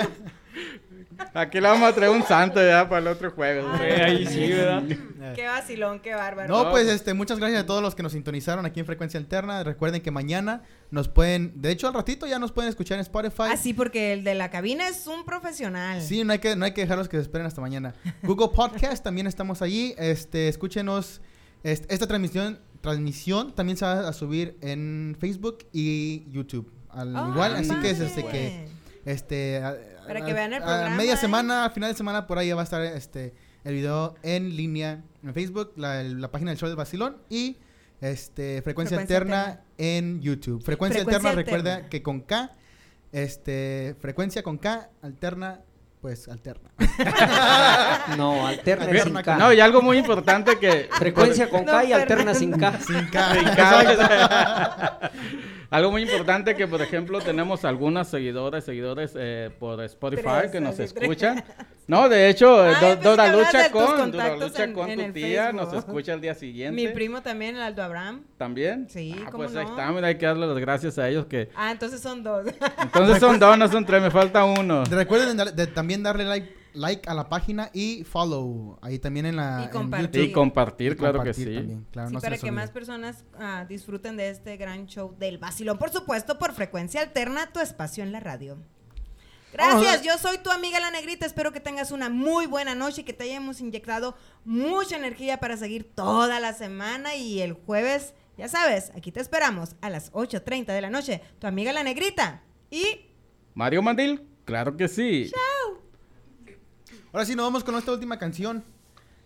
Speaker 4: Aquí le vamos a traer un santo ya para el otro juego.
Speaker 6: Ahí sí, ¿verdad?
Speaker 3: Qué vacilón, qué bárbaro.
Speaker 9: No, pues este, muchas gracias a todos los que nos sintonizaron aquí en Frecuencia Alterna. Recuerden que mañana nos pueden, de hecho al ratito ya nos pueden escuchar en Spotify.
Speaker 3: Así porque el de la cabina es un profesional.
Speaker 9: Sí, no hay que, no hay que dejarlos que se esperen hasta mañana. Google Podcast también estamos allí. Este, escúchenos. Este, esta transmisión, transmisión también se va a subir en Facebook y YouTube. Al
Speaker 3: Oh,
Speaker 9: igual, así que es este que este a-
Speaker 3: Para que vean el
Speaker 9: a
Speaker 3: programa,
Speaker 9: media
Speaker 3: ¿eh?
Speaker 9: semana, a final de semana por ahí ya va a estar este el video en línea en Facebook, la, página del show del Vacilón y este, Frecuencia,
Speaker 3: Frecuencia
Speaker 9: Alterna en YouTube. Frecuencia,
Speaker 3: Frecuencia
Speaker 9: Alterna, recuerda
Speaker 3: Alterna.
Speaker 9: que con K, este, Frecuencia con K, Alterna, pues alterna.
Speaker 6: No, alterna
Speaker 9: Alterna
Speaker 6: sin K.
Speaker 4: No, y algo muy importante que...
Speaker 6: Frecuencia con
Speaker 3: No,
Speaker 6: K y alterna sin K.
Speaker 9: Sin K.
Speaker 4: Sin
Speaker 9: Exacto.
Speaker 4: Algo muy importante que, por ejemplo, tenemos algunas seguidores, seguidores eh, por Spotify
Speaker 3: Tres,
Speaker 4: que nos
Speaker 3: tres.
Speaker 4: escuchan. No, de hecho,
Speaker 3: Ay,
Speaker 4: Do- Dora Lucha con, Dora Lucha
Speaker 3: en-
Speaker 4: con
Speaker 3: en
Speaker 4: tu tía nos escucha el día siguiente.
Speaker 3: Mi primo también, el Aldo Abraham.
Speaker 4: ¿También?
Speaker 3: Sí,
Speaker 4: Ah,
Speaker 3: ¿cómo
Speaker 4: pues ahí
Speaker 3: no?
Speaker 4: está, mira, hay que darle las gracias a ellos que...
Speaker 3: Ah, entonces son dos.
Speaker 4: Entonces son dos, no son tres, me falta uno.
Speaker 9: Recuerden de también darle like, like a la página y follow ahí también en la
Speaker 3: Y
Speaker 9: en
Speaker 3: compartir.
Speaker 9: YouTube.
Speaker 4: Y compartir,
Speaker 9: Y
Speaker 4: claro que sí.
Speaker 9: también, claro,
Speaker 3: Sí,
Speaker 9: no se
Speaker 3: para que más personas ah, disfruten de este gran show del vacilón. Por supuesto, por frecuencia alterna, tu espacio en la radio. Gracias, yo soy tu amiga la negrita. Espero que tengas una muy buena noche y que te hayamos inyectado mucha energía para seguir toda la semana. Y el jueves, ya sabes, aquí te esperamos a las 8.30 de la noche. Tu amiga la negrita. Y
Speaker 4: Mario Mandil, claro que sí.
Speaker 9: Ahora sí, nos vamos con esta última canción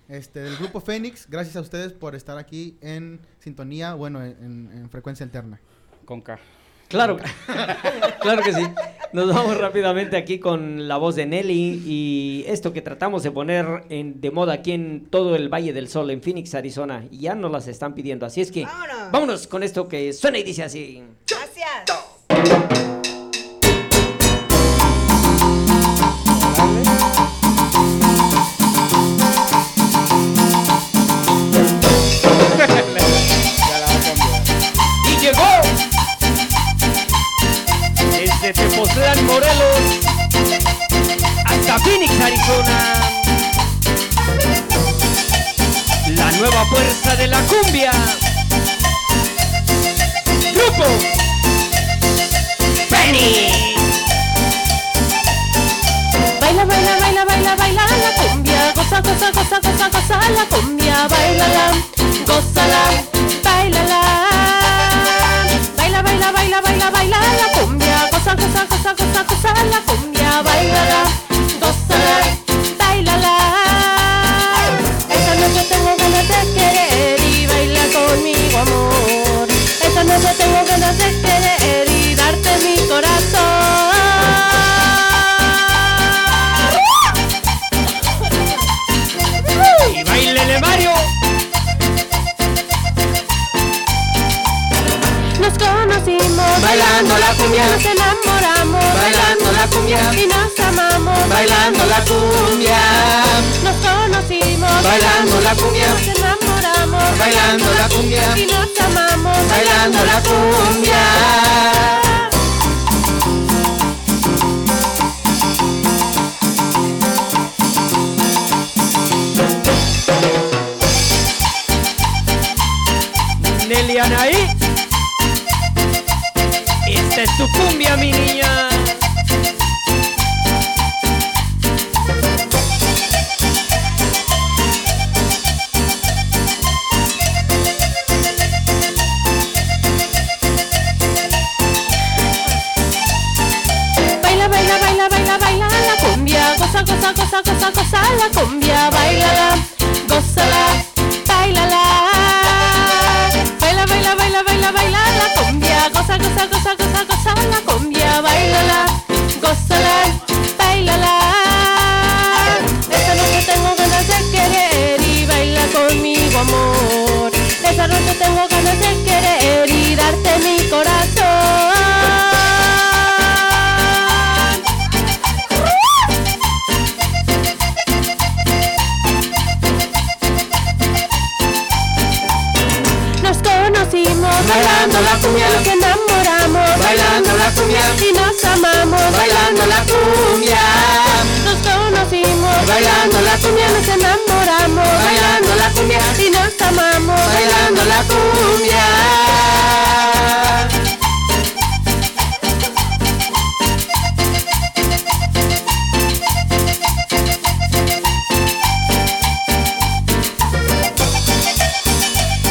Speaker 9: este, del grupo Fénix. Gracias a ustedes por estar aquí en sintonía, bueno, en, en- en frecuencia alterna.
Speaker 4: Con K.
Speaker 6: Claro, claro que sí. Nos vamos rápidamente aquí con la voz de Nelly y esto que tratamos de poner en- de moda aquí en todo el Valle del Sol, en Phoenix, Arizona. Y ya nos las están pidiendo. Así es que
Speaker 3: Vámonos.
Speaker 6: vámonos con esto que suena y dice así.
Speaker 3: gracias.
Speaker 6: Hasta Phoenix, Arizona. La nueva fuerza de la cumbia. Grupo Phoenix.
Speaker 7: Baila, baila, baila, baila, baila la cumbia. Goza, goza, goza, goza, goza la cumbia. Bailala, gózala, bailala. Baila, baila, baila, baila, baila la cumbia. Goza, goza, goza, goza, goza la cumbia. Bailala, gózala, bailala. Esta noche tengo ganas de querer
Speaker 11: Bailando la cumbia.
Speaker 7: Nos enamoramos
Speaker 11: Bailando la cumbia.
Speaker 7: Y nos amamos
Speaker 11: Bailando la cumbia.
Speaker 7: Nos conocimos
Speaker 11: Bailando la cumbia.
Speaker 7: Nos enamoramos
Speaker 11: Bailando la cumbia.
Speaker 7: Y nos amamos
Speaker 11: Bailando la cumbia.
Speaker 6: Nelly Anaí. Es tu cumbia, mi niña.
Speaker 7: Baila, baila, baila, baila, baila la cumbia. Goza, goza, goza, goza, goza la cumbia. Bailala, gózala, Goza, goza, goza, goza, la cumbia Bailala, gózala, bailala Esta noche tengo ganas de querer y baila conmigo, amor Esta noche tengo ganas de querer y darte mi corazón Nos conocimos
Speaker 11: Bailando la cumbia. Bailando la cumbia.
Speaker 7: Y nos amamos
Speaker 11: Bailando la cumbia.
Speaker 7: Nos conocimos
Speaker 11: Bailando la cumbia.
Speaker 7: Nos enamoramos
Speaker 11: Bailando la cumbia.
Speaker 7: Y nos amamos
Speaker 11: Bailando la cumbia.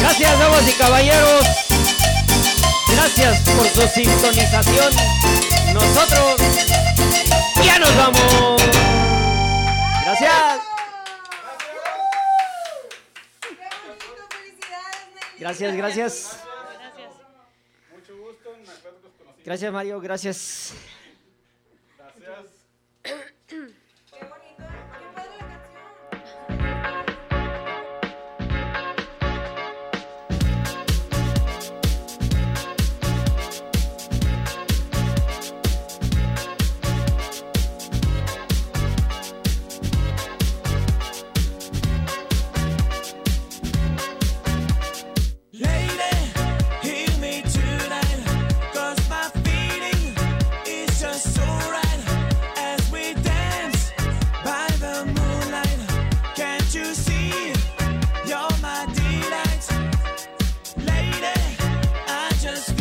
Speaker 6: Gracias, damas y caballeros. Gracias por su sintonización. Nosotros ya nos vamos. Gracias. Gracias, gracias.
Speaker 3: Gracias.
Speaker 4: Mucho gusto.
Speaker 6: Gracias, Mario, gracias.